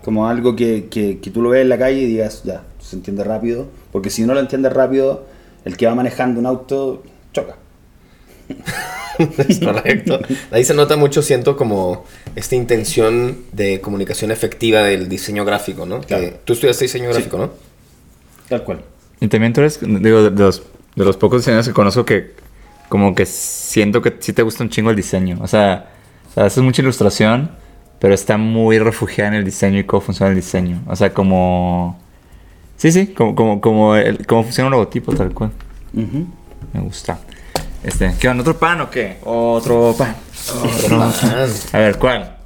Como algo que, que- que tú lo ves en la calle y digas, ya, se entiende rápido. Porque si no lo entiendes rápido, el que va manejando un auto choca. Es [laughs] correcto. Ahí se nota mucho, siento como esta intención de comunicación efectiva del diseño gráfico, ¿no? Que tú estudiaste diseño gráfico, ¿no? Tal cual. Y también tú eres, digo, de, los, de los pocos diseñadores que conozco que como que siento que sí te gusta un chingo el diseño. O sea, sea, haces mucha ilustración, pero está muy refugiada en el diseño y cómo funciona el diseño. O sea, como... Sí, sí, como, como, como el- cómo funciona un logotipo, tal cual. Me gusta. Este, ¿qué onda? ¿Otro pan o qué? Otro pan. Otro pan. A ver, ¿cuál?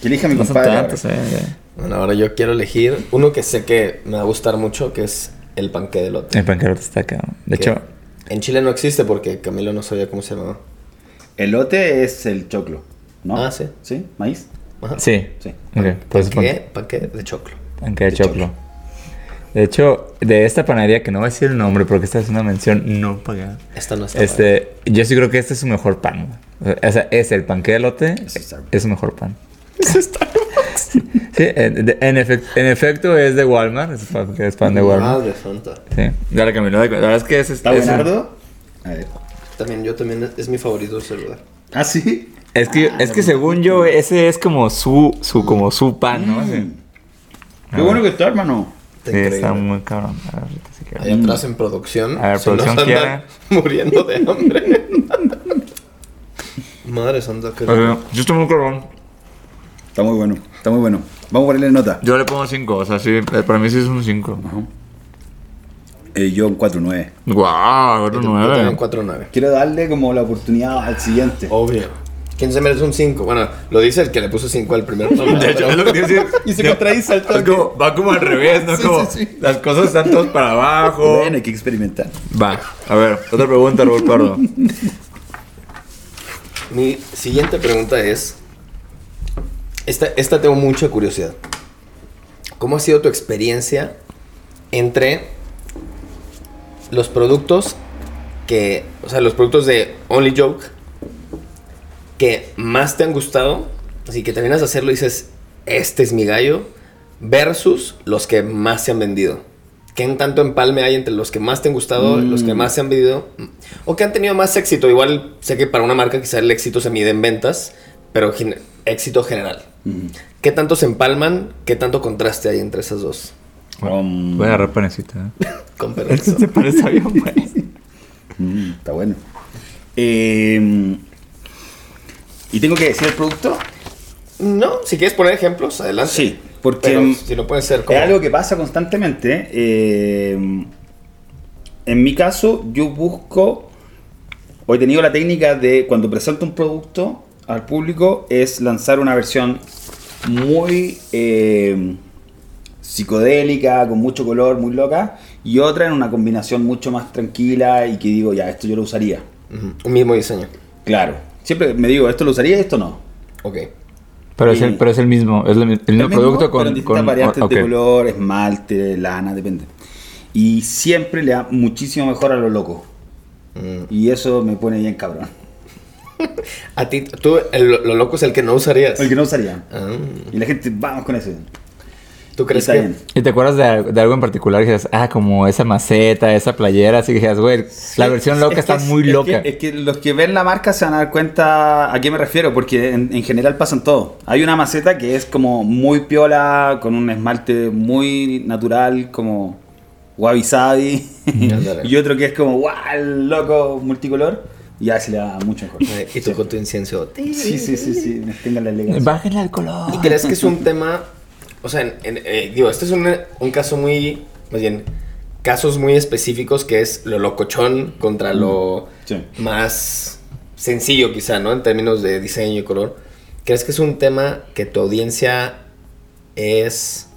Que elija mi No compadre. tantos, ahora. eh. Bueno, ahora yo quiero elegir uno que sé que me va a gustar mucho, que es el panque de lote. El panquero está acá. De Que hecho, En Chile no existe porque Camilo no sabía cómo se llamaba. Elote es el choclo, ¿no? Ah, sí. ¿Sí? ¿Maíz? Ajá. sí. Sí. Ok, pues ¿Panqué? Panqué de choclo. panque de de choclo. De hecho, de esta panadería, que no voy a decir el nombre porque esta es una mención no pagada. Esta no está Este, yo sí creo que este es su mejor pan. O sea, es el panque de elote, Es Starbucks. es su mejor pan. [laughs] Sí, en, de- en efec- en efecto es de Walmart, es pan, es pan de Walmart. Madre santa. Sí. La verdad es que es, ¿Está es, buenardo? A ver. También, yo también, es mi favorito ese lugar. ¿Ah, sí? Es que, Ah, es que según yo, ese es como su, su, como su pan, ¿no? Sí, Mm. Qué bueno que está, hermano. Sí, está muy cabrón. A ver, si. Ahí atrás en producción. A ver, nos producción andan quiere. [laughs] muriendo de hambre. [laughs] Madre santa, qué rico. Ok, Yo estoy muy cabrón. Está muy bueno, está muy bueno. Vamos a ponerle nota. Yo le pongo 5, o sea, sí, para mí sí es un 5. Eh, yo un 4-9. Guau, 9. 4-9. Quiero darle como la oportunidad al siguiente. Obvio. ¿Quién se merece un 5? Bueno, lo dice el que le puso 5 al primer tono. [laughs] De hecho, es lo que te iba a decir. Y se contradice al Es toque. como- va como al revés, ¿no? [laughs] Sí, como sí, sí. las cosas están todas para abajo. Bueno, hay que experimentar. Va, a ver, otra pregunta, Raúl Pardo. Mi siguiente pregunta es. Esta, esta tengo mucha curiosidad. ¿Cómo ha sido tu experiencia entre los productos que. O sea, los productos de Only Joke que más te han gustado? Así que terminas de hacerlo y dices, este es mi gallo, versus los que más se han vendido. ¿Qué en tanto empalme hay entre los que más te han gustado, Mm. los que más se han vendido? O que han tenido más éxito. Igual sé que para una marca quizá el éxito se mide en ventas, pero gen- éxito general. ¿Qué tanto se empalman? ¿Qué tanto contraste hay entre esas dos? Um, Voy a agarrar panecita. ¿eh? [laughs] Con [laughs] permiso. te parece bien, güey. [laughs] mm, está bueno. Eh, ¿Y tengo que decir el producto? No, si quieres poner ejemplos, adelante. Sí, porque Pero si no puede ser como... es algo que pasa constantemente. eh, en mi caso, yo busco, o he tenido la técnica de cuando presento un producto al público, es lanzar una versión muy eh, psicodélica, con mucho color, muy loca, y otra en una combinación mucho más tranquila y que digo, ya, esto yo lo usaría. Un mismo diseño. Claro, siempre me digo, esto lo usaría y esto no. Ok. Pero, es el, Y- pero es el mismo, es el, mi- el mismo El mismo, producto con... distintas con variantes ok. de color, esmalte, lana, depende. Y siempre le da muchísimo mejor a lo loco. Mm. Y eso me pone bien cabrón. [laughs] A ti, tú, el- lo loco es el que no usarías. El que no usaría. Ah, Y la gente, vamos con ese. ¿Tú crees Está que...? bien. ¿Y te acuerdas de, de algo en particular? Que dices, ah, como esa maceta, esa playera, así que dices, güey, la versión loca Es está que- muy es que- loca. Es que, los que ven la marca se van a dar cuenta a qué me refiero, porque en, en general pasan todo. Hay una maceta que es como muy piola, con un esmalte muy natural, como wabi sabi. [laughs] Y otro que es como guau, loco, multicolor. Y ya se le da mucho mejor. Y tú con tu incienso. Sí, sí, sí, sí, tengan la elegancia. Bájenle al color. ¿Y crees que es un [laughs] tema, o sea, en- en- eh, digo, este es un, un caso muy, más bien, casos muy específicos que es lo locochón contra lo Sí. más sencillo quizá, ¿no? En términos de diseño y color. ¿Crees que es un tema que tu audiencia es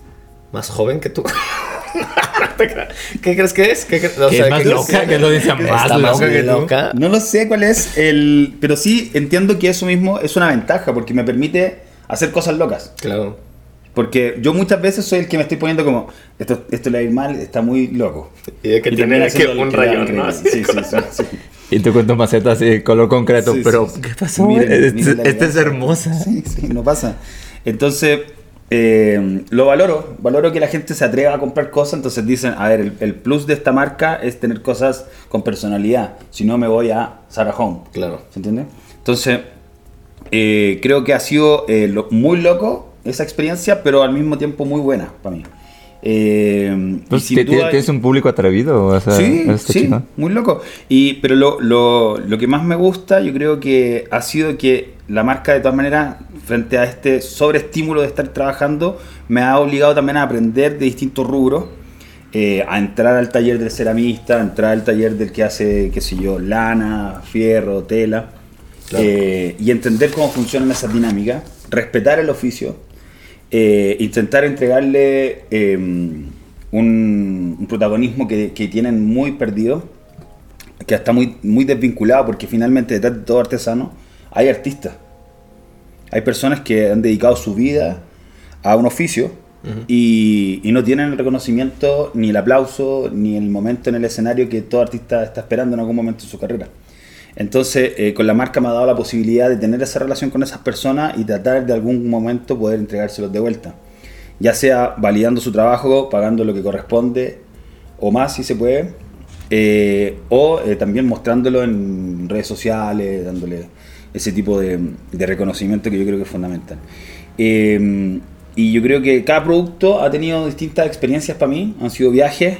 más joven que tú? [laughs] ¿Qué crees que es? ¿Qué cre- o Que sea, es más ¿qué- loca, que es la audiencia más Está loca que tú. loca. No lo sé cuál es el. Pero sí entiendo que eso mismo es una ventaja, porque me permite hacer cosas locas. Claro. Porque yo muchas veces soy el que me estoy poniendo como, esto, esto le va a ir mal, está muy loco. Y de que Y tiene que un rayón, ¿no? Sí, sí, sí, sí. Y tú con tu maceta así, color concreto, Sí, pero sí, sí. ¿qué pasó? Miren, Este- miren la Esta es hermosa. Sí, sí, no pasa. Entonces, eh, lo valoro. Valoro que la gente se atreva a comprar cosas. Entonces dicen, a ver, el, el plus de esta marca es tener cosas con personalidad. Si no, me voy a Sarah Home. Claro. ¿Se entiende? Entonces, eh, creo que ha sido eh, lo- muy loco esa experiencia, pero al mismo tiempo muy buena para mí. Eh, y Pues, sin ¿ti- ti- duda- ¿Tienes un público atrevido? O sea, Sí, está sí, muy loco. Y, pero lo, lo- lo que más me gusta, yo creo que ha sido que la marca, de todas maneras, frente a este sobreestímulo de estar trabajando, me ha obligado también a aprender de distintos rubros. eh, a entrar al taller del ceramista, a entrar al taller del que hace, qué sé yo, lana, fierro, tela. Claro. eh, y entender cómo funcionan esas dinámicas, respetar el oficio, eh, intentar entregarle eh, un, un protagonismo que, que tienen muy perdido, que está muy, muy desvinculado, porque finalmente detrás de todo artesano hay artistas. Hay personas que han dedicado su vida a un oficio y, y no tienen el reconocimiento, ni el aplauso, ni el momento en el escenario que todo artista está esperando en algún momento de su carrera. Entonces, eh, con la marca me ha dado la posibilidad de tener esa relación con esas personas y tratar de algún momento poder entregárselos de vuelta. Ya sea validando su trabajo, pagando lo que corresponde, o más si se puede, eh, o eh, también mostrándolo en redes sociales, dándole ese tipo de, de reconocimiento que yo creo que es fundamental. Y yo creo que cada producto ha tenido distintas experiencias para mí, han sido viajes,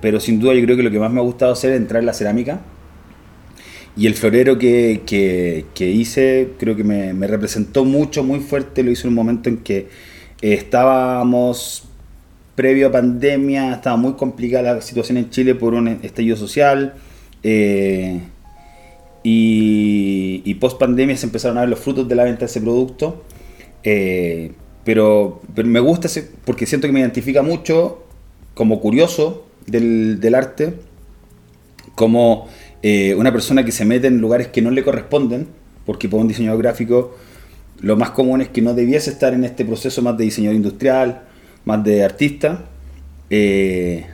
pero sin duda yo creo que lo que más me ha gustado hacer es entrar en la cerámica. Y el florero que, que- hice creo que me, me representó mucho, muy fuerte, lo hice en un momento en que eh, estábamos previo a pandemia, estaba muy complicada la situación en Chile por un estallido social. eh, y, post pandemia se empezaron a ver los frutos de la venta de ese producto. Eh, pero, pero me gusta ese, porque siento que me identifica mucho como curioso del, del arte, como eh, una persona que se mete en lugares que no le corresponden, porque para un diseñador gráfico lo más común es que no debiese estar en este proceso más de diseñador industrial, más de artista. eh,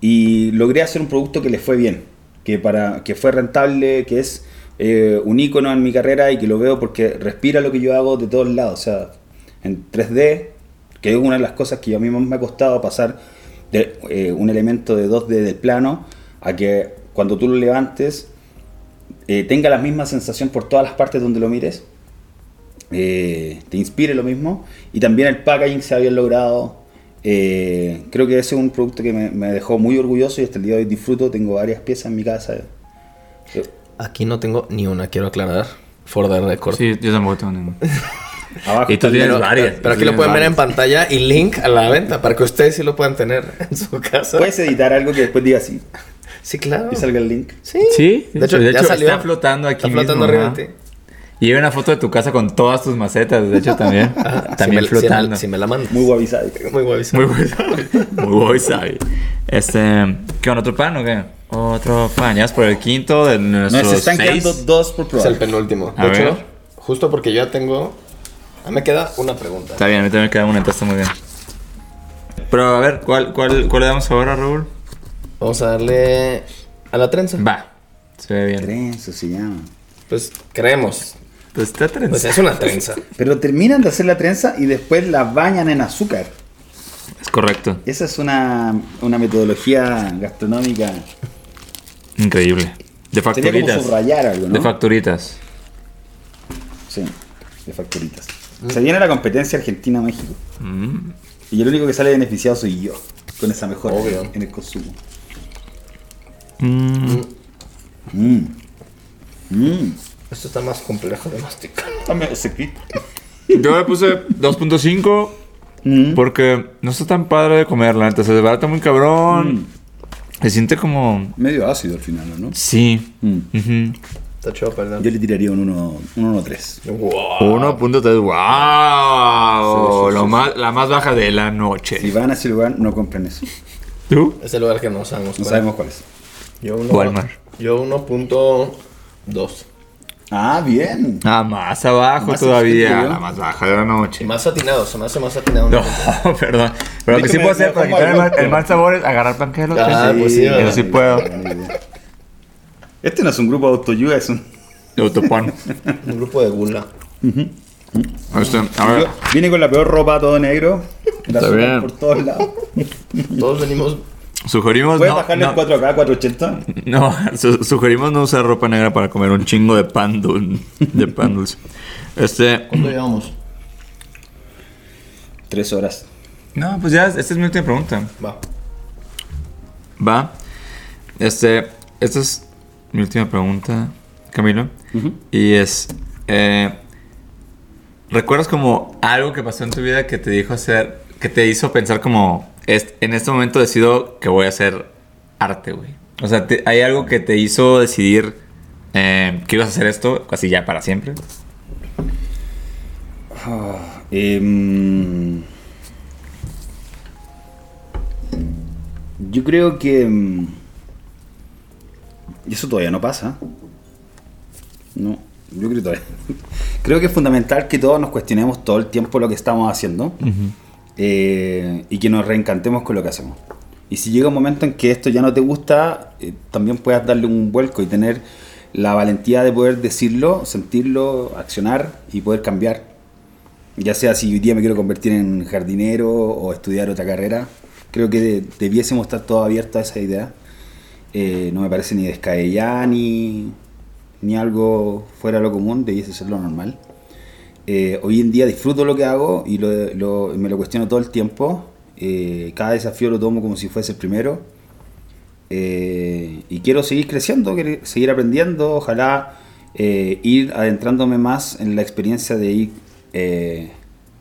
y logré hacer un producto que le fue bien, que, para, que fue rentable, que es eh, un icono en mi carrera y que lo veo porque respira lo que yo hago de todos lados. O sea, en 3D, que es una de las cosas que a mí más me ha costado pasar de un elemento de 2D del plano a que cuando tú lo levantes eh, tenga la misma sensación por todas las partes donde lo mires, eh, te inspire lo mismo y también el packaging se había logrado. eh, creo que ese es un producto que me, me dejó muy orgulloso y hasta el día de hoy disfruto. Tengo varias piezas en mi casa. Eh, Aquí no tengo ni una, quiero aclarar. For the record. Sí, yo tampoco tengo ningún. [laughs] Abajo Y tú tienes Pero, varias. pero aquí lo pueden ver tienes en pantalla y link a la venta para que ustedes sí lo puedan tener en su casa. Puedes editar algo que después diga así sí, claro. y salga el link. Sí. Sí, De hecho, ya salió. está flotando aquí Está flotando mismo, arriba de ti. Y hay una foto de tu casa con todas tus macetas, de hecho, también. también si me, flotando. Si me, si me la mandas. Muy guavisado. Muy guay. Muy buen Muy. Este, ¿qué onda? ¿Otro pan o qué? Otro pan. Ya es por el quinto de nuestros No, se están seis. quedando dos por Es probar. el penúltimo. A De hecho, ver. justo porque yo ya tengo. A mí me queda una pregunta. Está bien, a mí también me queda una, está muy bien. Pero a ver, ¿cuál, cuál, cuál le damos ahora, Raúl? Vamos a darle a la trenza. Va. Se ve bien. Trenza se llama. Pues creemos. Pues está trenza. Pues es una trenza. [laughs] Pero terminan de hacer la trenza y después la bañan en azúcar. Es correcto. Esa es una, una metodología gastronómica. Increíble. De Sería como facturitas. subrayar algo, ¿no? De facturitas. Sí, de facturitas. Se viene la competencia Argentina-México. Mm. Y el único que sale beneficiado soy yo. Con esa mejora Obvio. en el consumo. Mm. Mmm. Mmm. Esto está más complejo de masticar. Dame ese clip. Yo le puse 2.5 Mm. porque no está tan padre de comer, la neta. Se desbarata muy cabrón. Mm. Se siente como... Medio ácido al final, ¿no? Sí. Mm. Está chido, perdón. Yo le tiraría un 1 un 1.3. Wow. 1.3. ¡Wow! Sí, sí, Lo sí, más, la más baja de la noche. Si van a ese lugar, no compren eso. ¿Tú? Es el lugar que no sabemos No cuál. sabemos cuál es. Yo uno, Walmart. Yo 1.2. Ah, bien. Ah, más abajo Más todavía. La más baja de la noche. Y más atinado, se me hace más atinado. No, [laughs] perdón. Pero lo que sí puedo hacer para quitar el mal, loco. el mal sabor es agarrar panqueque del Ah, hotel. pues sí, Eso sí puedo. Este no es un grupo de autoayuda, es un... De autopón. [laughs] Un grupo de gula. Este, a ver. Yo vine con la peor ropa, todo negro. La Está bien. por todos lados. Todos venimos. Sugerimos ¿Puedes no, bajarle no, el 4K, 480? no, su- sugerimos no usar ropa negra para comer un chingo de pan dul- de pan dulce. Este, ¿Cuánto llevamos? Tres horas. no, pues ya, esta es mi última pregunta. Va. Va. Este, esta es mi última pregunta, Camilo. Y es, eh, ¿recuerdas como algo que pasó en tu vida que te dijo hacer, que te hizo pensar como, "Es- en este momento decido que voy a hacer arte, güey? O sea, ¿hay algo que te hizo decidir eh, que ibas a hacer esto así ya para siempre? Em, yo creo que... em, y eso todavía no pasa. No, yo creo que todavía... [laughs] Creo que es fundamental que todos nos cuestionemos todo el tiempo lo que estamos haciendo. Eh, y que nos reencantemos con lo que hacemos. Y si llega un momento en que esto ya no te gusta, eh, también puedas darle un vuelco y tener la valentía de poder decirlo, sentirlo, accionar y poder cambiar. Ya sea si hoy día me quiero convertir en jardinero o estudiar otra carrera, creo que de- debiésemos estar todos abiertos a esa idea. Eh, no me parece ni descabellada ni, ni algo fuera de lo común, debiese ser lo normal. Eh, hoy en día disfruto lo que hago y lo- lo- me lo cuestiono todo el tiempo. Eh, cada desafío lo tomo como si fuese el primero. Eh, y quiero seguir creciendo, seguir aprendiendo, ojalá eh, ir adentrándome más en la experiencia de ir eh,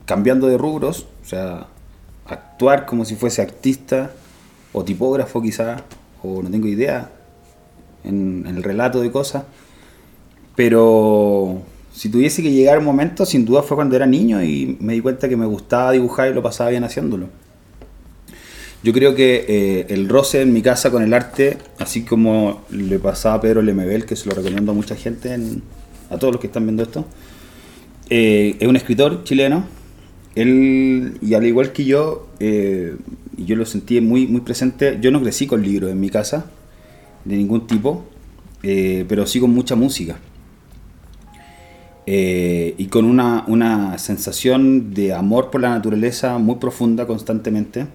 cambiando de rubros, o sea, actuar como si fuese artista o tipógrafo quizá, o no tengo idea, en, en el relato de cosas. Pero si tuviese que llegar un momento, sin duda fue cuando era niño y me di cuenta que me gustaba dibujar y lo pasaba bien haciéndolo. Yo creo que eh, el roce en mi casa con el arte, así como le pasaba a Pedro Lemebel, que se lo recomiendo a mucha gente, en- a todos los que están viendo esto, eh, es un escritor chileno. Él, y al igual que yo, eh, yo lo sentí muy, muy presente, yo no crecí con libros en mi casa, de ningún tipo, pero sí con mucha música. Eh, y con una, una sensación de amor por la naturaleza muy profunda constantemente,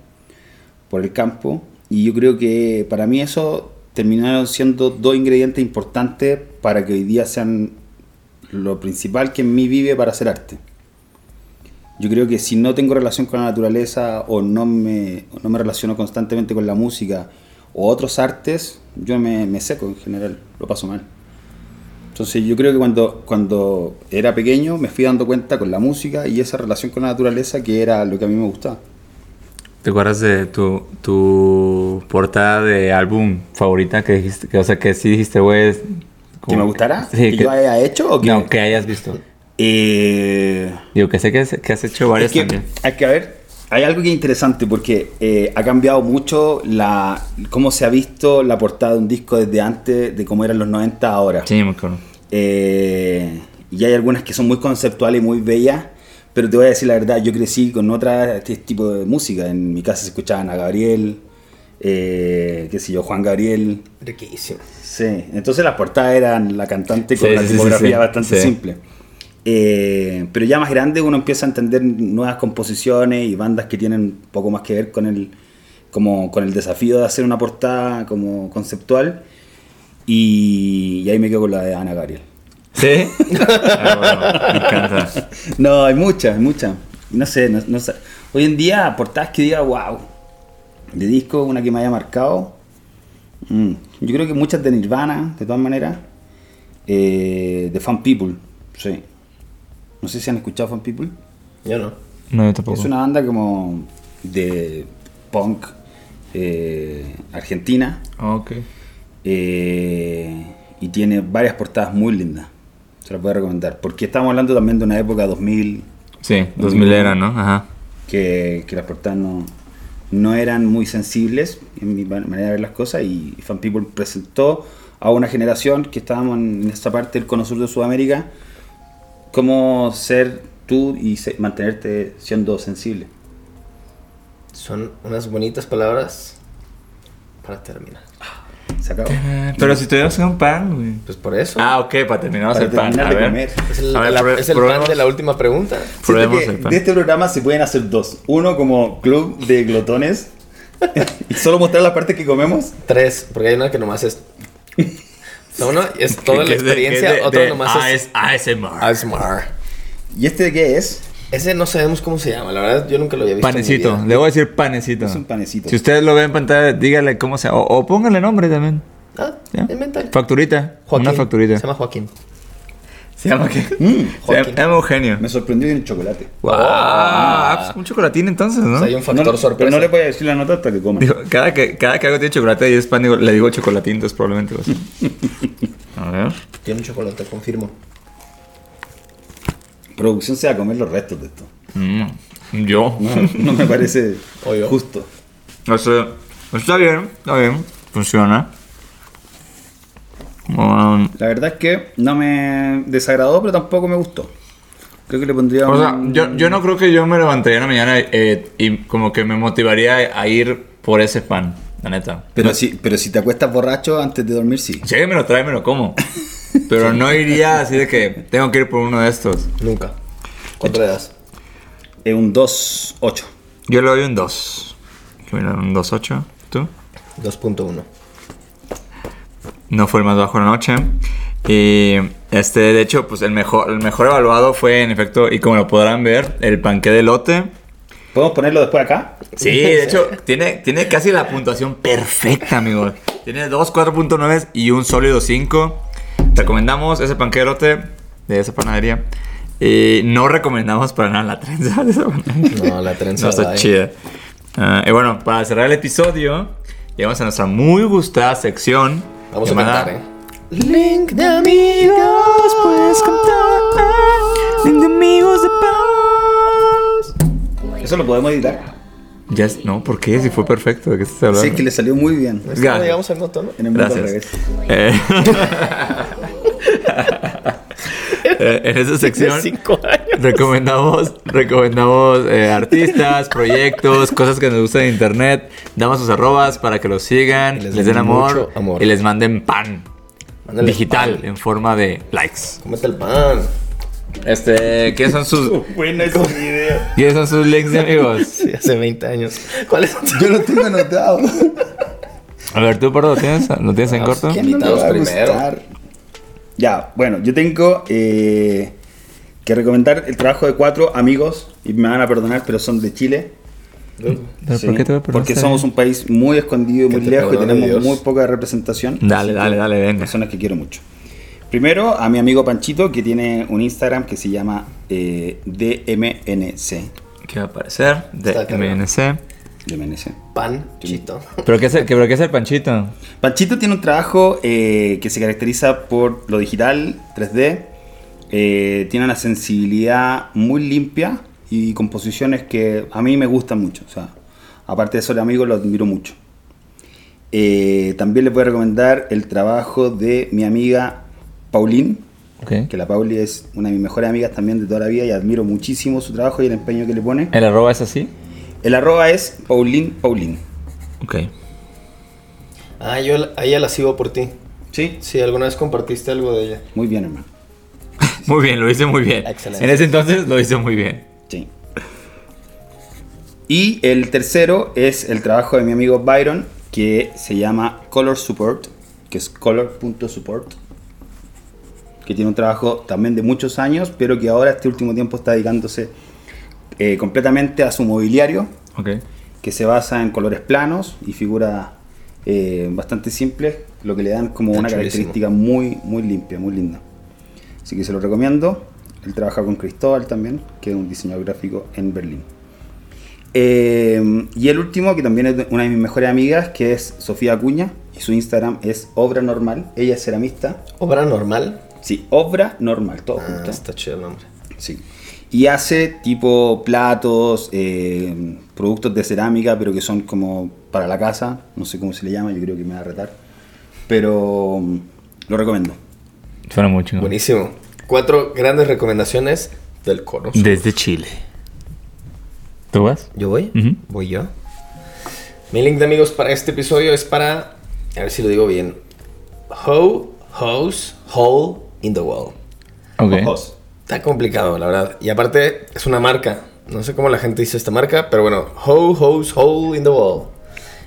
por el campo. Y yo creo que para mí eso terminaron siendo dos ingredientes importantes para que hoy día sean lo principal que en mí vive para hacer arte. Yo creo que si no tengo relación con la naturaleza o no me, o no me relaciono constantemente con la música o otros artes, yo me, me seco en general, lo paso mal. Entonces yo creo que cuando, cuando era pequeño me fui dando cuenta con la música y esa relación con la naturaleza que era lo que a mí me gustaba. ¿Te acuerdas de tu, tu portada de álbum favorita que dijiste? Que, o sea, que sí dijiste, güey. ¿Que me gustara? Sí, ¿Que, yo haya hecho o que...? No, que hayas visto. Eh, Digo, que sé que, has- que has hecho varias es que, también. hay que ver, hay algo que es interesante porque eh, ha cambiado mucho la cómo se ha visto la portada de un disco desde antes de cómo eran los 90 a ahora. Sí, me acuerdo. Eh, y hay algunas que son muy conceptuales y muy bellas, pero te voy a decir la verdad, yo crecí con otra este tipo de música. En mi casa se escuchaban a Gabriel, eh, qué sé yo, Juan Gabriel. Riquísimo. Sí, entonces las portadas eran la cantante con Sí, una sí, tipografía sí, bastante sí. simple. Eh, pero ya más grande uno empieza a entender nuevas composiciones y bandas que tienen poco más que ver con el, como, con el desafío de hacer una portada como conceptual. Y, y ahí me quedo con la de Ana Gabriel. ¿Sí? [laughs] Ah, bueno, me encanta. No, hay muchas, hay muchas. No sé, no, no sé. Hoy en día, portadas que diga, wow, de disco, una que me haya marcado. Mm, Yo creo que muchas de Nirvana, de todas maneras. Eh, de Fan People, sí. No sé si han escuchado Fan People. Yo no. No, yo tampoco. Es una banda como de punk eh, argentina. Ah, Ok. eh, y tiene varias portadas muy lindas. Se las voy a recomendar. Porque estamos hablando también de una época 2000 Sí, 2000 era, ¿no? Ajá. que, que las portadas no, no eran muy sensibles en mi man- manera de ver las cosas y Fan People presentó a una generación que estábamos en esta parte del cono sur de Sudamérica cómo ser tú y se- mantenerte siendo sensible. Son unas bonitas palabras para terminar. Se acabó. Pero si tuviéramos un pan, güey. Pues por eso. Ah, ok, para terminar Para el pan. A ver. comer. es el, a ver, la- es el pan de la última pregunta. Probemos que el pan. de este programa se pueden hacer dos. Uno como club de glotones [laughs] y solo mostrar las partes que comemos. Tres, porque hay una que nomás es. O sea, uno es toda la de- experiencia, es de- otro de nomás es. ASMR. ASMR. ¿Y este de qué es? Ese no sabemos cómo se llama, la verdad yo nunca lo había visto. en mi Panecito, vida. le voy a decir panecito. Es un panecito. Si ustedes lo ven en pantalla, dígale cómo se o, o póngale nombre también. Ah, ¿ya? Facturita. Joaquín. Una facturita. Se llama Joaquín. ¿Se llama qué? Mm, Se llama, se llama Eugenio. me sorprendió bien el chocolate. Wow. Ah, pues un chocolatín entonces, ¿no? O sea, hay un factor No, sorpresa. Pero no le voy a decir la nota hasta que coman. Digo, cada que, cada que algo tiene chocolate y es pan, digo, le digo chocolatín, entonces probablemente lo sea. [laughs] A ver. Tiene un chocolate, confirmo. Producción se va a comer los restos de esto. Mm, yo. No, no me parece justo. O sea, está bien, está bien. Funciona. Um, La verdad es que no me desagradó, pero tampoco me gustó. Creo que le pondría O sea, un- yo, yo no creo que yo me levantaría en la mañana eh, y como que me motivaría a ir por ese pan, la neta. Pero, si, pero si te acuestas borracho antes de dormir, sí. Si me lo trae, me lo como. [laughs] Pero no iría así de que tengo que ir por uno de estos. Nunca. ¿Cuánto le das? Es un 2-8. Yo le doy un 2. Mira, un 2.8. ¿Tú? 2.1. No fue el más bajo de la noche. Y este, de hecho, pues el mejor, el mejor evaluado fue, en efecto, y como lo podrán ver, el panqué de lote. ¿Podemos ponerlo después acá? Sí, de hecho, tiene, tiene casi la puntuación perfecta, amigos. Tiene dos 4.9 y un sólido 5. Recomendamos ese panqué de lote de esa panadería. Y no recomendamos para nada la trenza de esa panadería. No, la trenza No está chida. Ah, y bueno, para cerrar el episodio, llegamos a nuestra muy gustada sección. Vamos a cantar, ¿eh? Link de amigos, puedes cantar. Link de amigos de paz. Eso lo podemos editar. Ya, es- no, ¿por qué? Si fue perfecto, ¿de qué estás hablando? Sí, que le salió muy bien. Es que Gracias. llegamos al noto, ¿no? En el mundo al Gracias. revés. Eh, [laughs] eh, en esa sección Cinco años. recomendamos, recomendamos eh, artistas, proyectos, cosas que nos gustan en internet. Damos sus arrobas para que los sigan, Y les les, den amor, amor. y les manden pan Mándales digital pan. en forma de likes. Cómete el pan. Este, ¿qué son sus, Bueno, ese video. ¿qué son sus links de amigos? Sí, hace 20 años. ¿Cuál es? Yo lo tengo anotado. A ver, tú, ¿lo tienes, ¿lo tienes en Ah, corto? ¿quién? Invitados primero. Ya, bueno, yo tengo eh, que recomendar el trabajo de cuatro amigos, y me van a perdonar, pero son de Chile. ¿Pero Sí, ¿Por qué te voy a perdonar? Porque somos un país muy escondido muy lejos y tenemos Dios. muy poca representación. Dale, dale, dale, venga. Personas que quiero mucho. Primero, a mi amigo Panchito, que tiene un Instagram que se llama eh, DMNC. ¿Qué va a aparecer? De Está acá arriba. MNC. DMNC. Pan, chito. ¿Pero qué es el, qué- pero qué es el panchito? Panchito tiene un trabajo eh, que se caracteriza por lo digital, 3D. eh, tiene una sensibilidad muy limpia y composiciones que a mí me gustan mucho. O sea, aparte de ser amigo, lo admiro mucho. Eh, también les voy a recomendar el trabajo de mi amiga Pauline, Ok. que la Pauli es una de mis mejores amigas también de toda la vida y admiro muchísimo su trabajo y el empeño que le pone. ¿El arroba es así? El arroba es Pauline Pauline. Ok. Ah, yo a ella la sigo por ti. Sí, Sí, alguna vez compartiste algo de ella. muy bien, hermano. [laughs] Muy bien, lo hice muy bien. Excelente. En ese entonces lo hice muy bien. Sí. Y el tercero es el trabajo de mi amigo Byron, que se llama Color Support, que es color.support, que tiene un trabajo también de muchos años, pero que ahora este último tiempo está dedicándose eh, completamente a su mobiliario, que se basa en colores planos y figuras eh, bastante simples, lo que le dan como Está una chulísimo. característica muy, muy limpia, muy linda. Así que se lo recomiendo. Él trabaja con Cristóbal también, que es un diseñador gráfico en Berlín. Eh, y el último, que también es una de mis mejores amigas, que es Sofía Acuña, y su Instagram es Obra Normal. Ella es ceramista. ¿Obra normal? Sí, Obra Normal, todo Ah, junto. está chido el nombre. Sí. Y hace tipo platos, eh, productos de cerámica, pero que son como para la casa. No sé cómo se le llama, yo creo que me va a retar. Pero mm, lo recomiendo. Suena muy chingón. Buenísimo. Cuatro grandes recomendaciones del coro. Desde Chile. ¿Tú vas? ¿Yo voy? Ujú. ¿Voy yo? Mi link de amigos para este episodio es para, a ver si lo digo bien, Ho, Hose, Hole in the Wall. Ok. Ojos. Está complicado, la verdad. Y aparte, es una marca. No sé cómo la gente dice esta marca, pero bueno, Ho, Hose, Hole in the Wall.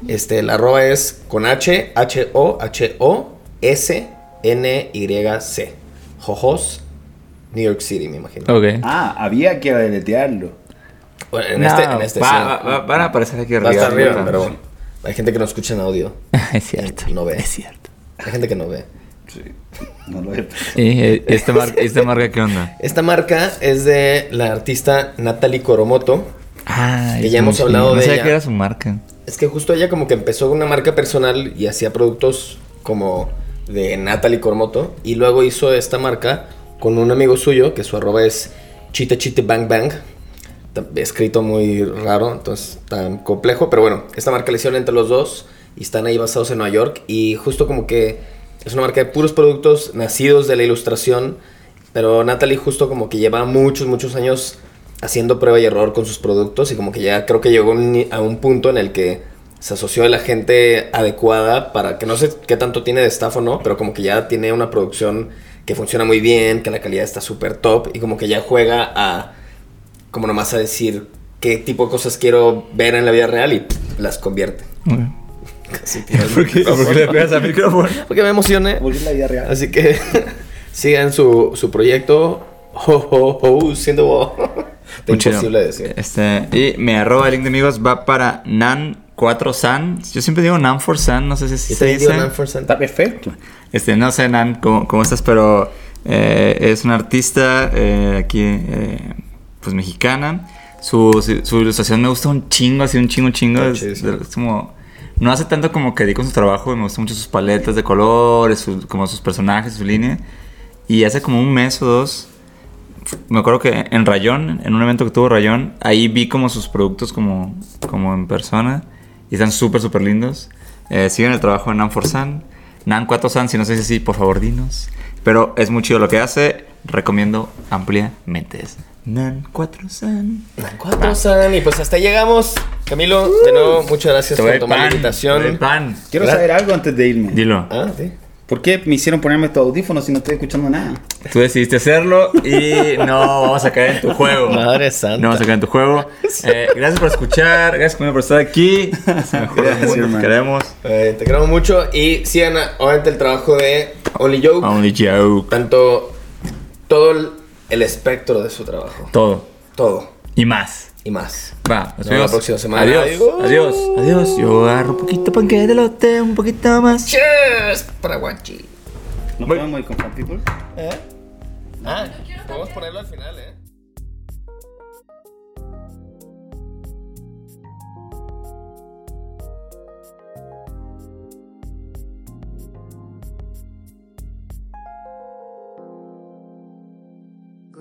Este, la arroba es con H, H-O, H-O, S, N-Y-C. Jojos, New York City, me imagino. Ok. Ah, había que deletearlo. Bueno, en No, este, en este va- sí. va- va- van a aparecer aquí Va a arriba. estar arriba, pero bueno. Hay gente que no escucha en audio. [laughs] es cierto. No ve. Es cierto. Hay gente que no ve. Sí. No lo he ¿Y esta, mar- esta marca qué onda? Esta marca es de la artista Natalie Coromoto. Ah, Que ya hemos hablado chingón. de No sabía ella. que era su marca. Es que justo ella como que empezó una marca personal y hacía productos como de Natalie Coromoto. Y luego hizo esta marca con un amigo suyo, que su arroba es chite chite bang bang. Escrito muy raro, entonces tan complejo. Pero bueno, esta marca la hicieron entre los dos y están ahí basados en Nueva York. Y justo como que es una marca de puros productos nacidos de la ilustración Pero Natalie justo como que lleva muchos, muchos años haciendo prueba y error con sus productos y como que ya creo que llegó a un punto en el que se asoció a la gente adecuada para que no sé qué tanto tiene de staff o no, pero como que ya tiene una producción que funciona muy bien, que la calidad está súper top y como que ya juega a como nomás a decir qué tipo de cosas quiero ver en la vida real y las convierte. Casi tiro el [laughs] ¿Por qué, por qué le pegas al [laughs] micrófono? Porque me emocioné. Porque es la vida real. Así que [laughs] sigan su, su proyecto. Ho, ho, ho, siendo chido. imposible decir. Este, y mi arroba de link de amigos va para Nan4San. Yo siempre digo Nan4San, no sé si se dice. Nan for San. Está perfecto. Este, no sé, Nan, cómo, cómo estás, pero eh, es una artista eh, aquí, eh, pues mexicana. Su, su, su ilustración me gusta un chingo, así un chingo, un chingo. Es, es como, no hace tanto como que di con su trabajo, me gustan mucho sus paletas de colores, como sus personajes, su línea. Y hace como un mes o dos, me acuerdo que en Rayón, en un evento que tuvo Rayón, ahí vi como sus productos como, como en persona. Y están súper, súper lindos. Eh, siguen el trabajo de Nan for San. Nan 4 San, si no sé si sí, por favor dinos. Pero es muy chido lo que hace. Recomiendo ampliamente. Nan 4 San. Cuatro San. Y pues hasta llegamos. Camilo, de nuevo, muchas gracias por tomar la pan, invitación. pan. Quiero saber algo antes de irme. Dilo. Ah, sí. ¿Por qué me hicieron ponerme estos audífonos si no estoy escuchando nada? Tú decidiste hacerlo y no vamos a caer en tu juego. Madre santa. No vamos a caer en tu juego. [laughs] Eh, gracias por escuchar. Gracias por estar aquí. Gracias, mundo, queremos. Eh, te queremos mucho. Y sigan a- obviamente el trabajo de Only Joke. Only joke. Tanto todo el, el espectro de su trabajo. Todo. Todo. Y más. Y más. Va, nos Nos vemos la próxima semana. Adiós. Adiós. Adiós. Adiós. Yo agarro un poquito panque de lote, un poquito más. Cheers para Guachi. ¿Nos Voy. podemos ir con Fan People? ¿Eh? Ah, podemos ponerlo al final, ¿eh?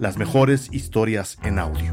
las mejores historias en audio.